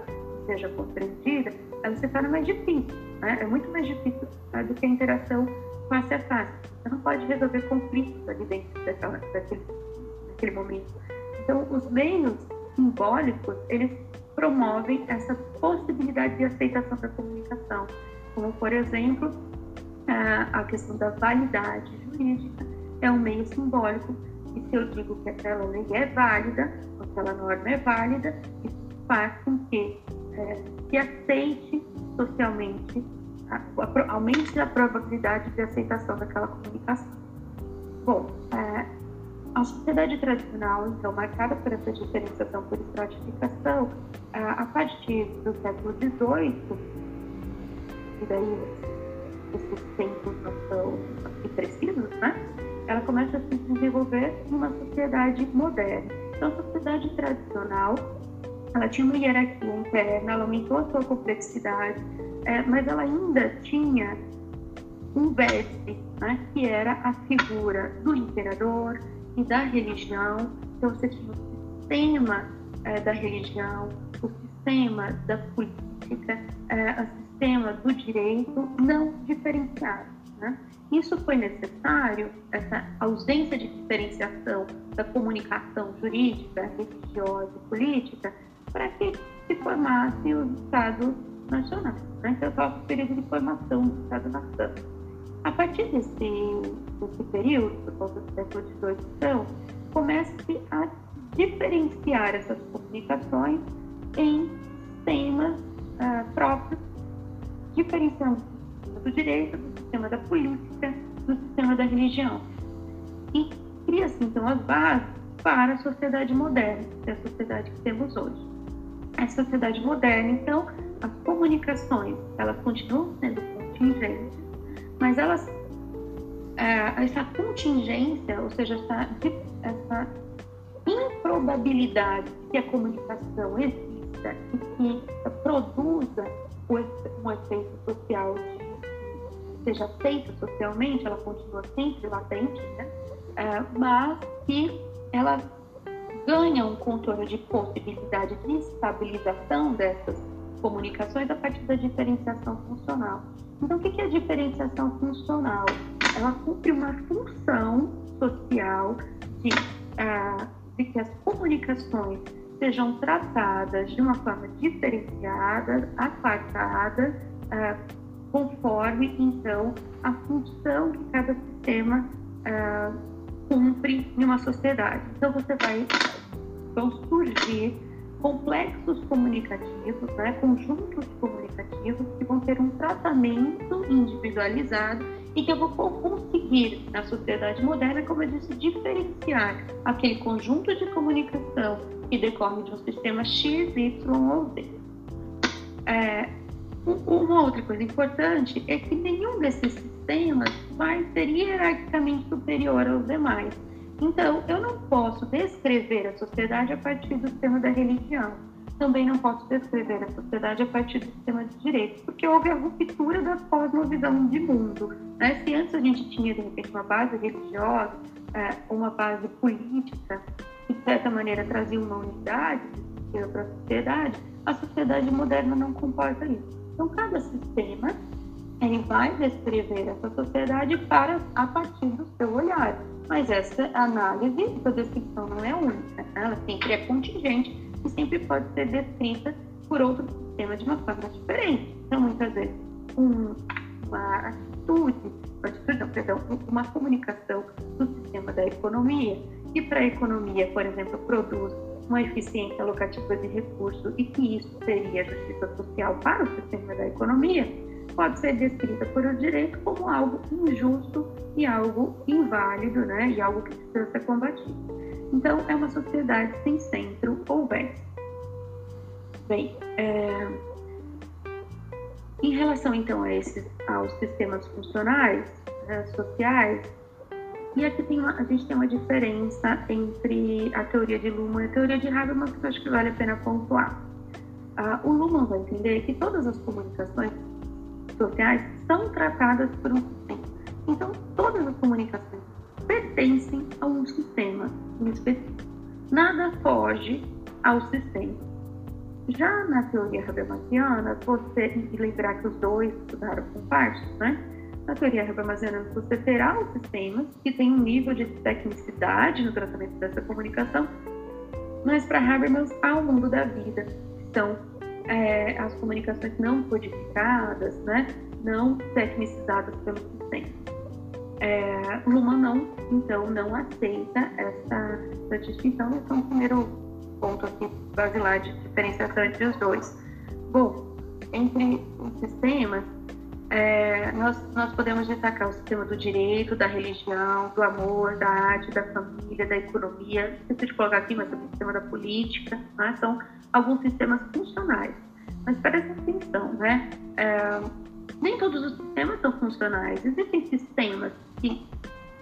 seja compreendida, ela se torna mais difícil. Né? É muito mais difícil né, do que a interação face a face. Você não pode resolver conflitos ali dentro daquela, daquele, daquele momento. Então, os meios simbólicos, eles promovem essa possibilidade de aceitação da comunicação, como, por exemplo, a questão da validade jurídica é um meio simbólico e se eu digo que aquela lei é válida, aquela norma é válida, isso faz com que é, se aceite socialmente aumente a probabilidade de aceitação daquela comunicação. Bom, é, a sociedade tradicional, então, marcada por essa diferenciação por estratificação, é, a partir do século XVIII, e daí esses tempos não são precisos, né? Ela começa a se desenvolver em uma sociedade moderna. Então, a sociedade tradicional, ela tinha uma hierarquia interna, ela aumentou a sua complexidade, é, mas ela ainda tinha um vértice, né, que era a figura do imperador e da religião. Então, você tinha o sistema é, da religião, o sistema da política, é, o sistema do direito não diferenciado. Né? Isso foi necessário, essa ausência de diferenciação da comunicação jurídica, religiosa e política, para que se formasse os Estados nacionais né, que é o período de formação do Estado-nação. A partir desse, desse período, por volta do século XVIII, então, começa-se a diferenciar essas comunicações em temas uh, próprios, diferenciando do direito, do sistema da política, do sistema da religião. E cria-se, então, as bases para a sociedade moderna, que é a sociedade que temos hoje. A sociedade moderna, então, as comunicações elas continuam sendo contingentes, mas elas é, essa contingência, ou seja, essa, essa improbabilidade que a comunicação exista e que produza um efeito social seja aceito socialmente, ela continua sempre latente, né? É, mas que ela ganha um contorno de possibilidade de estabilização dessas comunicações a partir da diferenciação funcional. Então, o que é a diferenciação funcional? Ela cumpre uma função social de, uh, de que as comunicações sejam tratadas de uma forma diferenciada, apartada, uh, conforme, então, a função que cada sistema uh, cumpre em uma sociedade. Então, você vai, vão surgir complexos comunicativos, né, conjuntos comunicativos que vão ter um tratamento individualizado e que eu vou conseguir, na sociedade moderna, como eu disse, diferenciar aquele conjunto de comunicação que decorre de um sistema X, Y ou Z. É, uma outra coisa importante é que nenhum desses sistemas vai ser hierarquicamente superior aos demais. Então, eu não posso descrever a sociedade a partir do sistema da religião, também não posso descrever a sociedade a partir do sistema de direitos, porque houve a ruptura da cosmovisão de mundo. Né? Se antes a gente tinha, de repente, uma base religiosa, é, uma base política, que, de certa maneira, trazia uma unidade para a sociedade, a sociedade moderna não comporta isso. Então, cada sistema ele vai descrever essa sociedade para a partir do seu olhar. Mas essa análise, essa descrição não é única, né? ela sempre é contingente e sempre pode ser descrita por outro sistema de uma forma diferente. Então, muitas vezes, um, uma atitude, uma atitude, não, perdão, uma comunicação do sistema da economia, que para a economia, por exemplo, produz uma eficiência alocativa de recursos e que isso seria justiça social para o sistema da economia, pode ser descrita por o direito como algo injusto e algo inválido, né? E algo que precisa ser combatido. Então, é uma sociedade sem centro ou verso. Bem, é... em relação então a esses, aos sistemas funcionais, né, sociais, e aqui tem uma, a gente tem uma diferença entre a teoria de Luhmann e a teoria de Habermas que eu acho que vale a pena pontuar. Uh, o Luhmann vai entender que todas as comunicações sociais são tratadas por um sistema. Então, todas as comunicações pertencem a um sistema em específico. Nada foge ao sistema. Já na teoria habermasiana, você, lembrar que os dois estudaram com partes, né? Na teoria habermasiana, você terá os sistemas que têm um nível de tecnicidade no tratamento dessa comunicação, mas para Habermas há o mundo da vida. Então, é, as comunicações não codificadas, né, não tecnicizadas pelo sistema. É, Luhmann não, então, não aceita essa, essa distinção. Esse é um primeiro ponto aqui basilar de diferenciação entre os dois. Bom, entre os sistemas, é, nós, nós podemos destacar o sistema do direito, da religião, do amor, da arte, da família, da economia. Esqueci de colocar aqui, mas também o sistema da política. Né? São alguns sistemas funcionais. Mas presta atenção, né? É, nem todos os sistemas são funcionais. Existem sistemas que,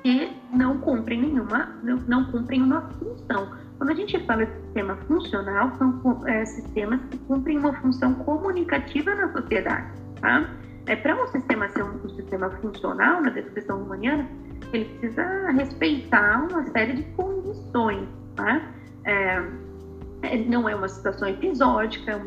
que não cumprem nenhuma, não, não cumprem uma função. Quando a gente fala de sistema funcional, são é, sistemas que cumprem uma função comunicativa na sociedade, tá? É, Para um sistema ser um, um, sistema funcional, na descrição humaniana, ele precisa respeitar uma série de condições, tá? É não é uma situação episódica,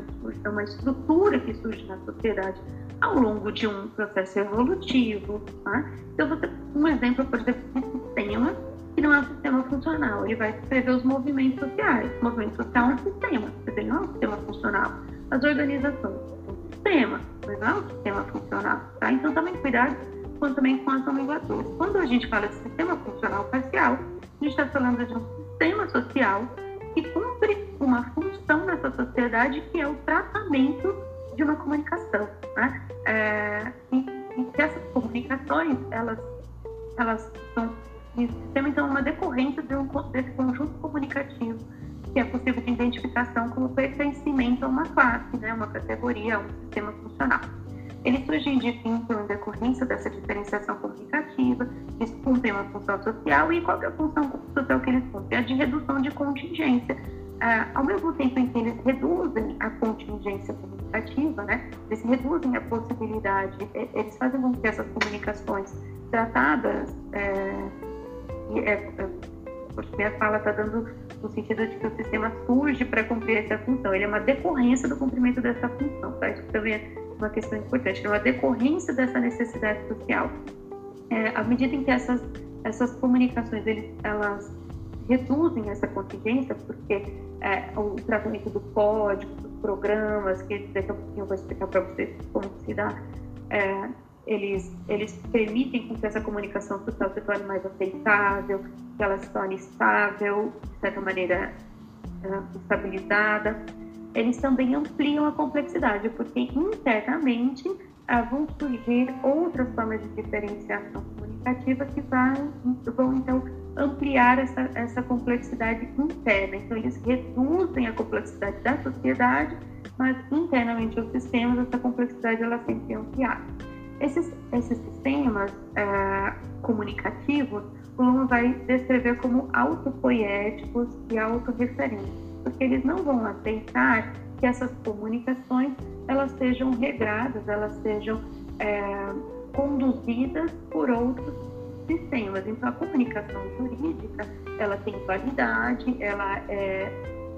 é uma estrutura que surge na sociedade ao longo de um processo evolutivo. Tá? Então, você, um exemplo, por exemplo, de um sistema que não é um sistema funcional, ele vai descrever os movimentos sociais. O movimento social é um sistema, ele não é um sistema funcional. As organizações sistema, mas não é um sistema funcional. Tá? Então, também cuidado com, também com as nomenclaturas. Quando a gente fala de sistema funcional parcial, a gente está falando de um sistema social que cumpre uma função nessa sociedade que é o tratamento de uma comunicação. Né? É, e, e que essas comunicações, elas, elas são, sistema, então, uma decorrência de um, desse conjunto comunicativo que é possível de identificação como pertencimento a uma classe, né, uma categoria, a um sistema funcional. Eles surgem de então, em decorrência dessa diferenciação comunicativa, eles cumprem uma função social e qual é a função social que eles cumprem? A de redução de contingência. Ah, ao mesmo tempo em que eles reduzem a contingência comunicativa, né, eles reduzem a possibilidade, eles fazem com que essas comunicações tratadas, é, é, é, minha fala está dando no sentido de que o sistema surge para cumprir essa função. Ele é uma decorrência do cumprimento dessa função, tá? Isso também é uma questão importante. É uma decorrência dessa necessidade social. É, à medida em que essas, essas comunicações eles, elas reduzem essa contingência, porque é, o tratamento do código, dos programas, que daqui a pouquinho eu vou explicar para vocês como se dá, é, eles, eles permitem que essa comunicação social se torne mais aceitável, que ela se torne estável, de certa maneira uh, estabilizada. Eles também ampliam a complexidade, porque internamente vão surgir outras formas de diferenciação comunicativa que vai, vão, então, ampliar essa, essa complexidade interna. Então, eles reduzem a complexidade da sociedade, mas internamente os sistemas, essa complexidade ela sempre é ampliada. Esses, esses sistemas uh, comunicativos, o Luhmann vai descrever como autopoéticos e autorreferentes, porque eles não vão aceitar que essas comunicações elas sejam regradas, elas sejam é, conduzidas por outros sistemas. Então, a comunicação jurídica, ela tem validade, ela é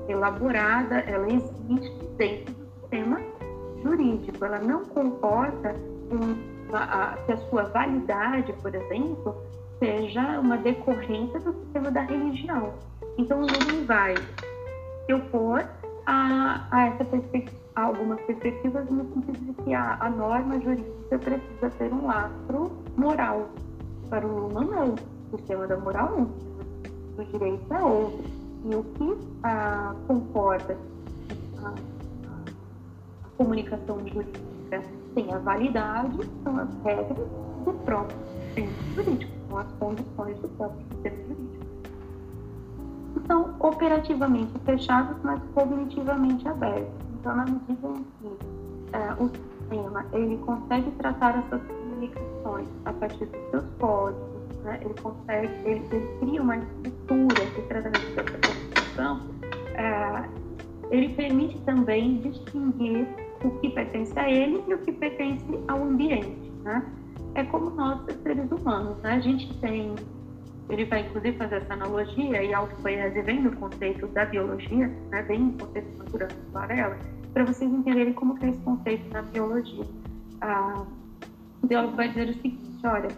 elaborada, ela existe dentro do sistema jurídico. Ela não comporta uma, a, que a sua validade, por exemplo, seja uma decorrência do sistema da religião. Então, não vai se opor a, a, essa a algumas perspectivas no sentido de que a, a norma jurídica precisa ter um lastro moral. Para o Lula, não. O sistema da moral, não. O direito é outro. E o que a, comporta a, a comunicação jurídica tem a validade, são as regras do próprio sistema jurídico, são as condições do próprio sistema operativamente fechados, mas cognitivamente abertos. Então, na medida em que é, o sistema ele consegue tratar essas comunicações a partir dos seus códigos, né? ele consegue, ele, ele cria uma estrutura de tratamento dessa comunicação, é, ele permite também distinguir o que pertence a ele e o que pertence ao ambiente, né? É como nós, seres humanos, né? A gente tem, ele vai inclusive fazer essa analogia e algo foi revendo o conceito da biologia, né? Bem o conceito natural para ela, para vocês entenderem como é esse conceito na biologia. Ah, o biólogo vai dizer o seguinte, olha,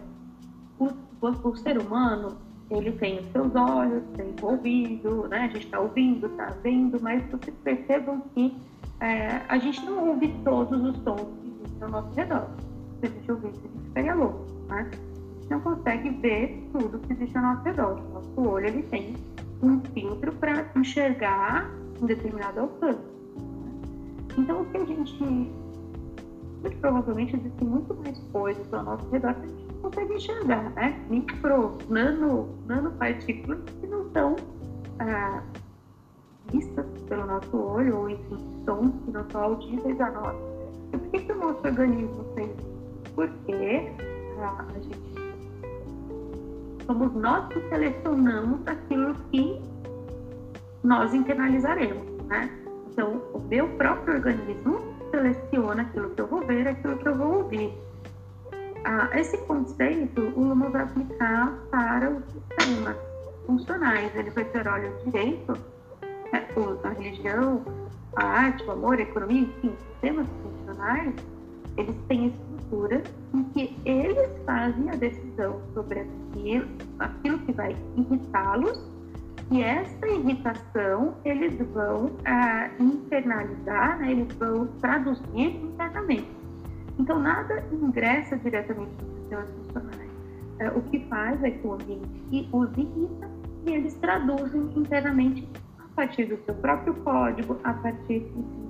o, o, o ser humano ele tem os seus olhos, tem o ouvido, né? A gente está ouvindo, está vendo, mas vocês percebam que é, a gente não ouve todos os sons que existem ao nosso redor. Se a gente ouvir, a gente ficaria louco, né? Não consegue ver tudo que existe ao nosso redor. O nosso olho, ele tem um filtro para enxergar um determinado alcance. Então, o que a gente... Muito provavelmente existem muito mais coisas ao nosso redor que a gente não consegue enxergar, né? Micro, nano, nanopartículas que não são... Ah, vistas pelo nosso olho, ou enfim, sons que não são audíveis a nós. E por que, que o nosso organismo tem? Porque a, a gente somos nós que selecionamos aquilo que nós internalizaremos, né? Então, o meu próprio organismo seleciona aquilo que eu vou ver, aquilo que eu vou ouvir. Ah, esse conceito o Luma vai aplicar para os sistemas funcionais. Ele vai ter olho direito a religião, a arte, o amor, a economia, enfim, sistemas funcionais, eles têm estruturas em que eles fazem a decisão sobre aquilo, aquilo que vai irritá-los e essa irritação eles vão ah, internalizar, né, eles vão traduzir internamente. Então, nada ingressa diretamente nos sistemas funcionais. É, o que faz é que o ambiente os irrita e eles traduzem internamente partir do seu próprio código, a partir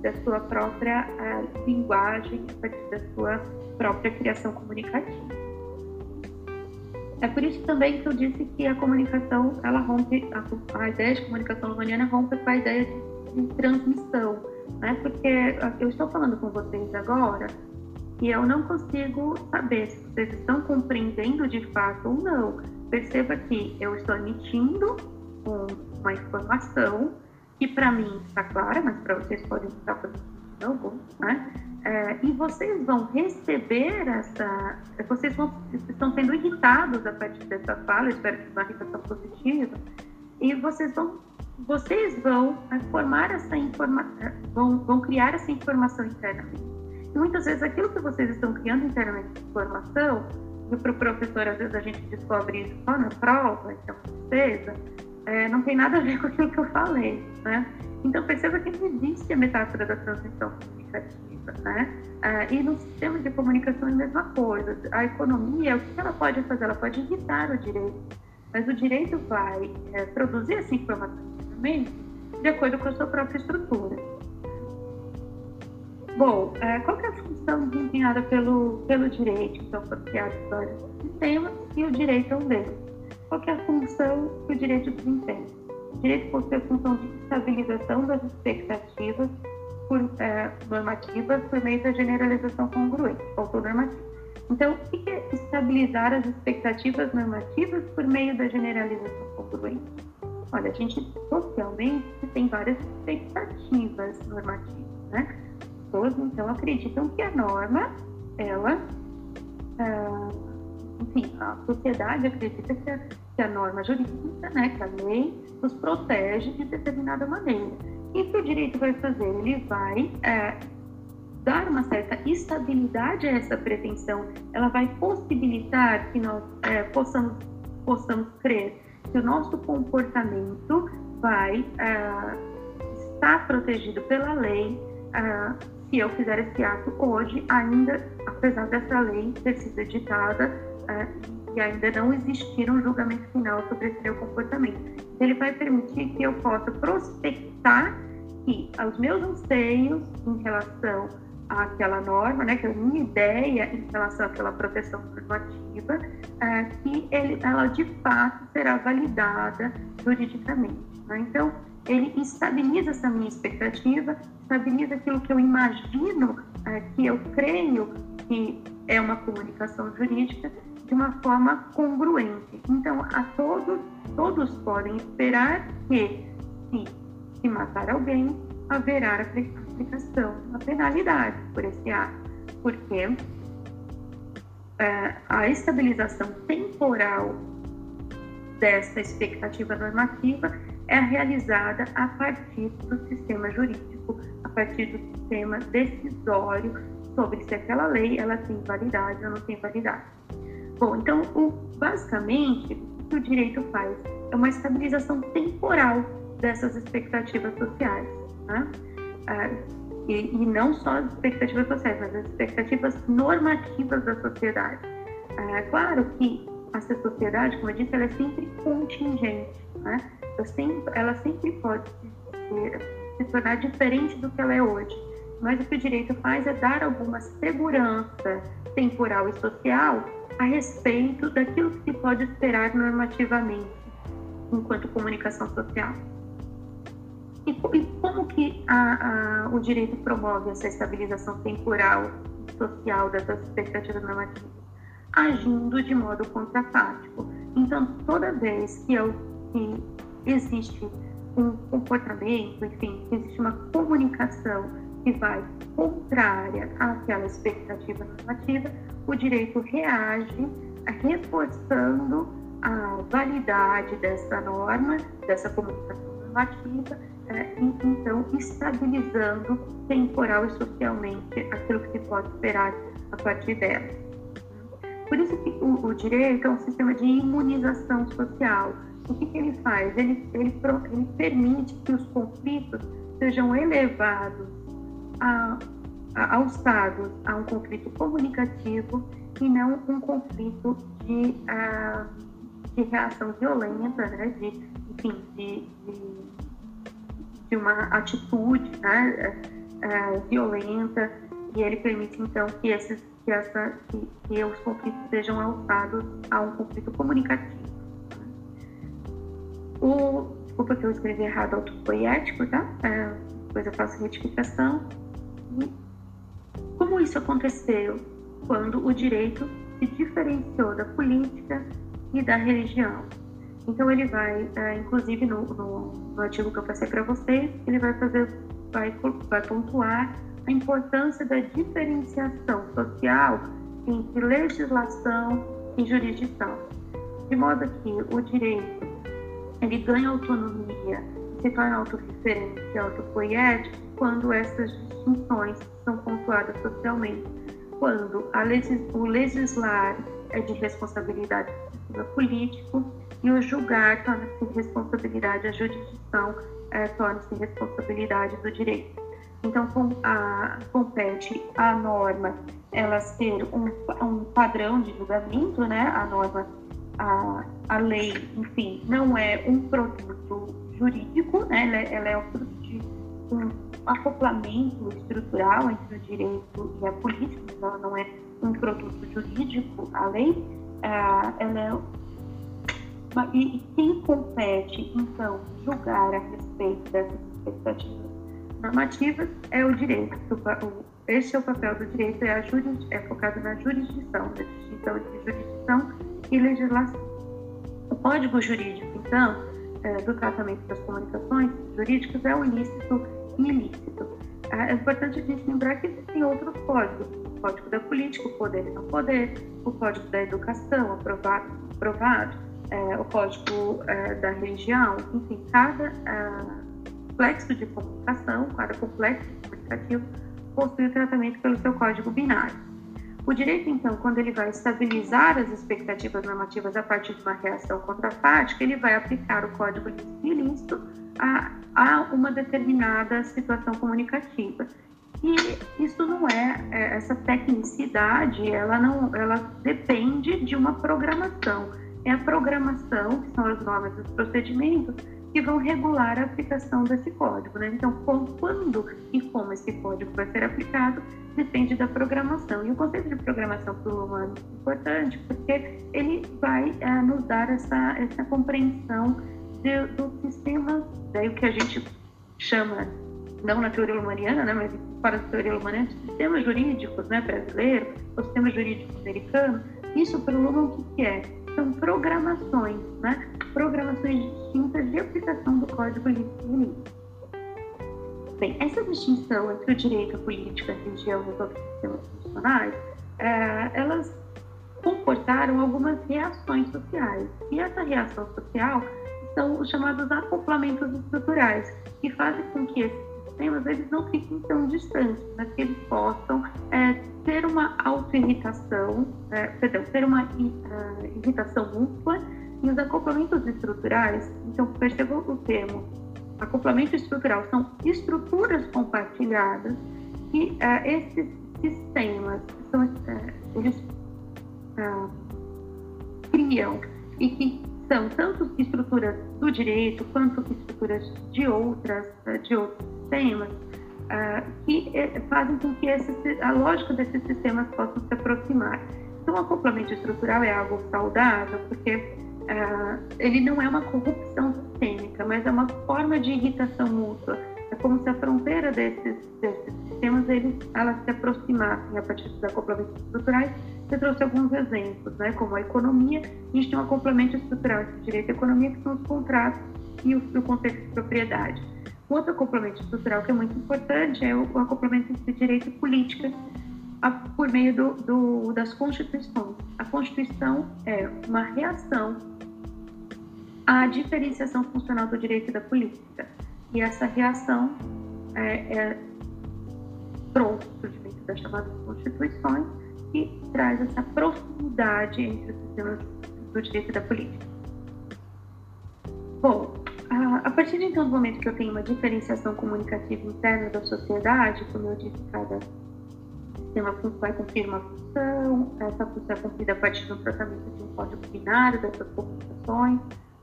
da sua própria uh, linguagem, a partir da sua própria criação comunicativa. É por isso também que eu disse que a comunicação, ela rompe, a, a ideia de comunicação lumaniana rompe com a ideia de, de transmissão, né? Porque eu estou falando com vocês agora e eu não consigo saber se vocês estão compreendendo de fato ou não. Perceba que eu estou emitindo uma informação que para mim está clara, mas para vocês podem estar novo, né? É, e vocês vão receber essa, vocês vão, estão sendo irritados a partir dessa fala, espero que uma irritação positiva, e vocês vão, vocês vão é, formar essa informação, vão, vão criar essa informação internamente. E muitas vezes aquilo que vocês estão criando internamente de informação, e para o professor às vezes a gente descobre isso só na prova, então certeza, é, não tem nada a ver com aquilo que eu falei, né? Então perceba que não existe a metáfora da transmissão comunicativa, né? É, e no sistema de comunicação é a mesma coisa. A economia, o que ela pode fazer? Ela pode evitar o direito, mas o direito vai é, produzir essa informação de acordo com a sua própria estrutura. Bom, é, qual é a função desempenhada pelo, pelo direito? Então, foram criados vários sistemas e o direito é um deles qual é a função que o direito desempenha? O direito possui a função de estabilização das expectativas por, é, normativas por meio da generalização congruente, autonormativa. Então, o que é estabilizar as expectativas normativas por meio da generalização congruente? Olha, a gente socialmente tem várias expectativas normativas. né? Todos, então, acreditam que a norma, ela, ah, enfim, a sociedade acredita que a, que a norma jurídica, né, que a lei, nos protege de determinada maneira. E o que o direito vai fazer? Ele vai é, dar uma certa estabilidade a essa pretensão, ela vai possibilitar que nós é, possamos, possamos crer que o nosso comportamento vai é, estar protegido pela lei é, se eu fizer esse ato hoje, ainda, apesar dessa lei ter sido editada é, e ainda não existir um julgamento final sobre esse meu comportamento. Ele vai permitir que eu possa prospectar que os meus anseios em relação àquela norma, né, que é a minha ideia em relação àquela proteção normativa, é, que ele, ela de fato será validada juridicamente. Né? Então, ele estabiliza essa minha expectativa, estabiliza aquilo que eu imagino, é, que eu creio que é uma comunicação jurídica de uma forma congruente. Então, a todos, todos podem esperar que, se, se matar alguém, haverá aplicação uma penalidade por esse ato, porque é, a estabilização temporal dessa expectativa normativa é realizada a partir do sistema jurídico, a partir do sistema decisório sobre se aquela lei ela tem validade ou não tem validade. Bom, então, o, basicamente, o que o direito faz é uma estabilização temporal dessas expectativas sociais. Né? Ah, e, e, não só as expectativas sociais, mas as expectativas normativas da sociedade. É claro que essa sociedade, como eu disse, ela é sempre contingente, né? ela, sempre, ela sempre pode se, se tornar diferente do que ela é hoje. Mas o que o direito faz é dar alguma segurança temporal e social a respeito daquilo que se pode esperar normativamente enquanto comunicação social. E, e como que a, a, o direito promove essa estabilização temporal e social dessas expectativas normativas? Agindo de modo contrafático. Então, toda vez que, eu, que existe um comportamento, enfim, existe uma comunicação que vai contrária àquela expectativa normativa, o direito reage reforçando a validade dessa norma, dessa comunicação normativa, é, e, então estabilizando temporal e socialmente aquilo que se pode esperar a partir dela. Por isso que o, o direito é um sistema de imunização social. O que, que ele faz? Ele, ele, ele permite que os conflitos sejam elevados a, a, alçados a um conflito comunicativo e não um conflito de, a, de reação violenta, né? de, enfim, de, de, de uma atitude né? é, violenta, e ele permite então que, esses, que, essa, que, que os conflitos sejam alçados a um conflito comunicativo. O, desculpa que eu escrevi errado, auto foi ético, tá? É, depois eu faço retificação. Como isso aconteceu? Quando o direito se diferenciou da política e da religião. Então ele vai, é, inclusive no, no, no, artigo que eu passei para vocês, ele vai fazer, vai, vai pontuar a importância da diferenciação social entre legislação e jurisdição, de modo que o direito ele ganha autonomia, se torna autorreferente e autopoético quando essas distinções são pontuadas socialmente, quando legis, o legislar é de responsabilidade político e o julgar torna-se responsabilidade, a jurisdição é, torna-se responsabilidade do direito. Então, com a, compete a norma ela ser um, um padrão de julgamento, né? A norma, a, a lei, enfim, não é um produto jurídico, né? Ela, é, ela é um produto de um acoplamento estrutural entre o direito e a política, ela não é um produto jurídico, a lei, ah, ela é e, quem compete, então, julgar a respeito dessas expectativas normativas é o direito. Este é o papel do direito, é, a juris, é focado na jurisdição, na distinção entre jurisdição e legislação. O Código Jurídico, então, é, do tratamento das comunicações jurídicas é o ilícito ilícito. é importante a gente lembrar que existem outros códigos. O Código da Política, o Poder e Não Poder, o Código da Educação, aprovado, aprovado é, o Código é, da Religião, enfim, cada é, complexo de comunicação, cada complexo comunicativo possui o tratamento pelo seu código binário. O direito, então, quando ele vai estabilizar as expectativas normativas a partir de uma reação contrafática, ele vai aplicar o código ilícito a, a uma determinada situação comunicativa. E isso não é, é, essa tecnicidade, ela não, ela depende de uma programação. É a programação, que são as normas dos procedimentos, que vão regular a aplicação desse código. Né? Então, quando e como esse código vai ser aplicado depende da programação. E o conceito de programação para o humano é importante porque ele vai é, nos dar essa, essa compreensão de, do sistema, daí o que a gente chama, não na teoria humaniana, né, mas fora da teoria humaniana, de sistemas jurídicos né, brasileiro, o sistema jurídico americano. Isso para o Luhmann o que é? São programações, né? programações distintas de aplicação do Código Livre Bem, essa distinção entre o direito, a política, a religião e os outros sistemas funcionais, é, elas comportaram algumas reações sociais. E essa reação social são os chamados acoplamentos estruturais, que fazem com que esses sistemas eles não fiquem tão distantes, mas que eles possam é, ter uma auto-irritação, é, perdão, ter uma uh, irritação mútua e os acoplamentos estruturais, então percebam o termo, acoplamento estrutural, são estruturas compartilhadas e uh, esses sistemas, são, uh, eles uh, criam e que são tanto estruturas do direito quanto estruturas de outras, de outros sistemas, que fazem com que a lógica desses sistemas possam se aproximar. Então, o acoplamento estrutural é algo saudável, porque ele não é uma corrupção sistêmica, mas é uma forma de irritação mútua. É como se a fronteira desses, desses sistemas eles, elas se aproximassem a partir dos acoplamentos estruturais. Você trouxe alguns exemplos, né? como a economia, a gente tem um acoplamento estrutural entre direito e economia, que são os contratos e o, o conceito de propriedade. Outro acoplamento estrutural que é muito importante é o, o acoplamento direito e política, a, por meio do, do, das constituições. A Constituição é uma reação à diferenciação funcional do direito e da política. E essa reação é, é trouxe o surgimento das chamadas constituições que traz essa proximidade entre os sistemas do direito e da política. Bom, a, partir de então do momento que eu tenho uma diferenciação comunicativa interna da sociedade, como eu disse, cada sistema vai cumprir uma função, essa função é cumprida a partir do tratamento de um código binário dessas comunicações,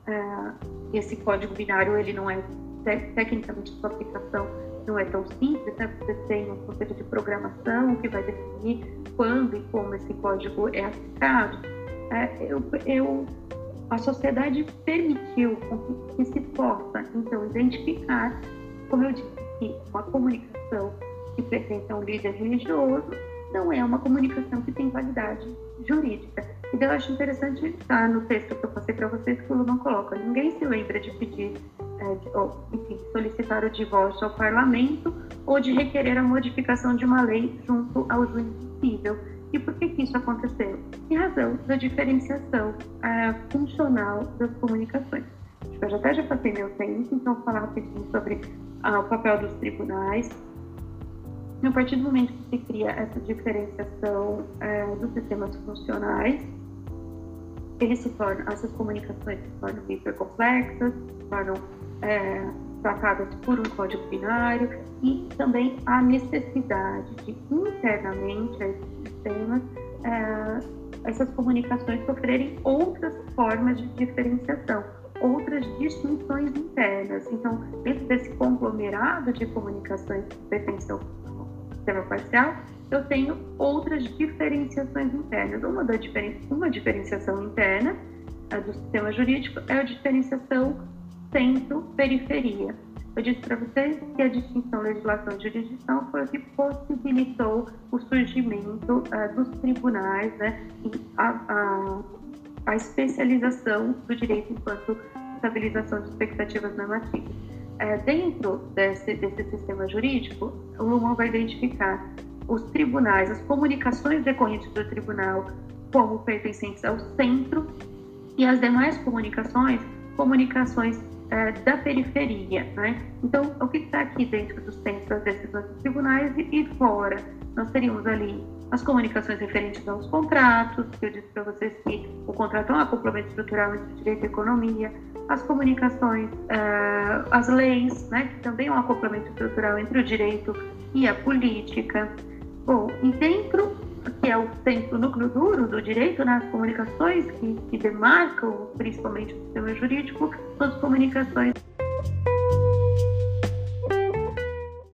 é, esse código binário ele não é tecnicamente sua aplicação não é tão simples, né? Você tem um conceito de programação que vai definir quando e como esse código é aplicado. É, eu, eu, a sociedade permitiu que, que se possa, então, identificar, como eu disse, uma comunicação que pertence a um líder religioso não é uma comunicação que tem validade jurídica. Então, eu acho interessante estar no texto que eu passei para vocês que o não coloca. Ninguém se lembra de pedir, é, de, ou, enfim, solicitar o divórcio ao parlamento ou de requerer a modificação de uma lei junto ao juiz civil. E por que, que isso aconteceu? Em razão da diferenciação é, funcional das comunicações. Eu já até já passei meu tempo, então vou falar rapidinho sobre ah, o papel dos tribunais, a partir do momento que se cria essa diferenciação é, dos sistemas funcionais, eles se tornam, essas comunicações se tornam hipercomplexas, se tornam é, tratadas por um código binário e também a necessidade de internamente a esses sistemas é, essas comunicações sofrerem outras formas de diferenciação, outras distinções internas. Então, dentro desse conglomerado de comunicações que pertencem ao sistema parcial, eu tenho outras diferenciações internas. Uma, da diferen... uma diferenciação interna do sistema jurídico é a diferenciação centro-periferia. Eu disse para vocês que a distinção legislação e jurisdição foi o que possibilitou o surgimento uh, dos tribunais né, e a, a, a especialização do direito enquanto estabilização de expectativas normativas. É, dentro desse, desse sistema jurídico, o Luman vai identificar os tribunais, as comunicações decorrentes do tribunal como pertencentes ao centro e as demais comunicações, comunicações é, da periferia. Né? Então, o que está aqui dentro do centro das decisões dos tribunais e, e fora? Nós teríamos ali as comunicações referentes aos contratos, que eu disse para vocês que o contrato é um acoplamento estrutural entre direito e economia, as comunicações, uh, as leis, né, que também é um acoplamento estrutural entre o direito e a política. Bom, e dentro, que é o centro, núcleo duro do direito, nas né, comunicações que, que demarcam principalmente o sistema jurídico, são as comunicações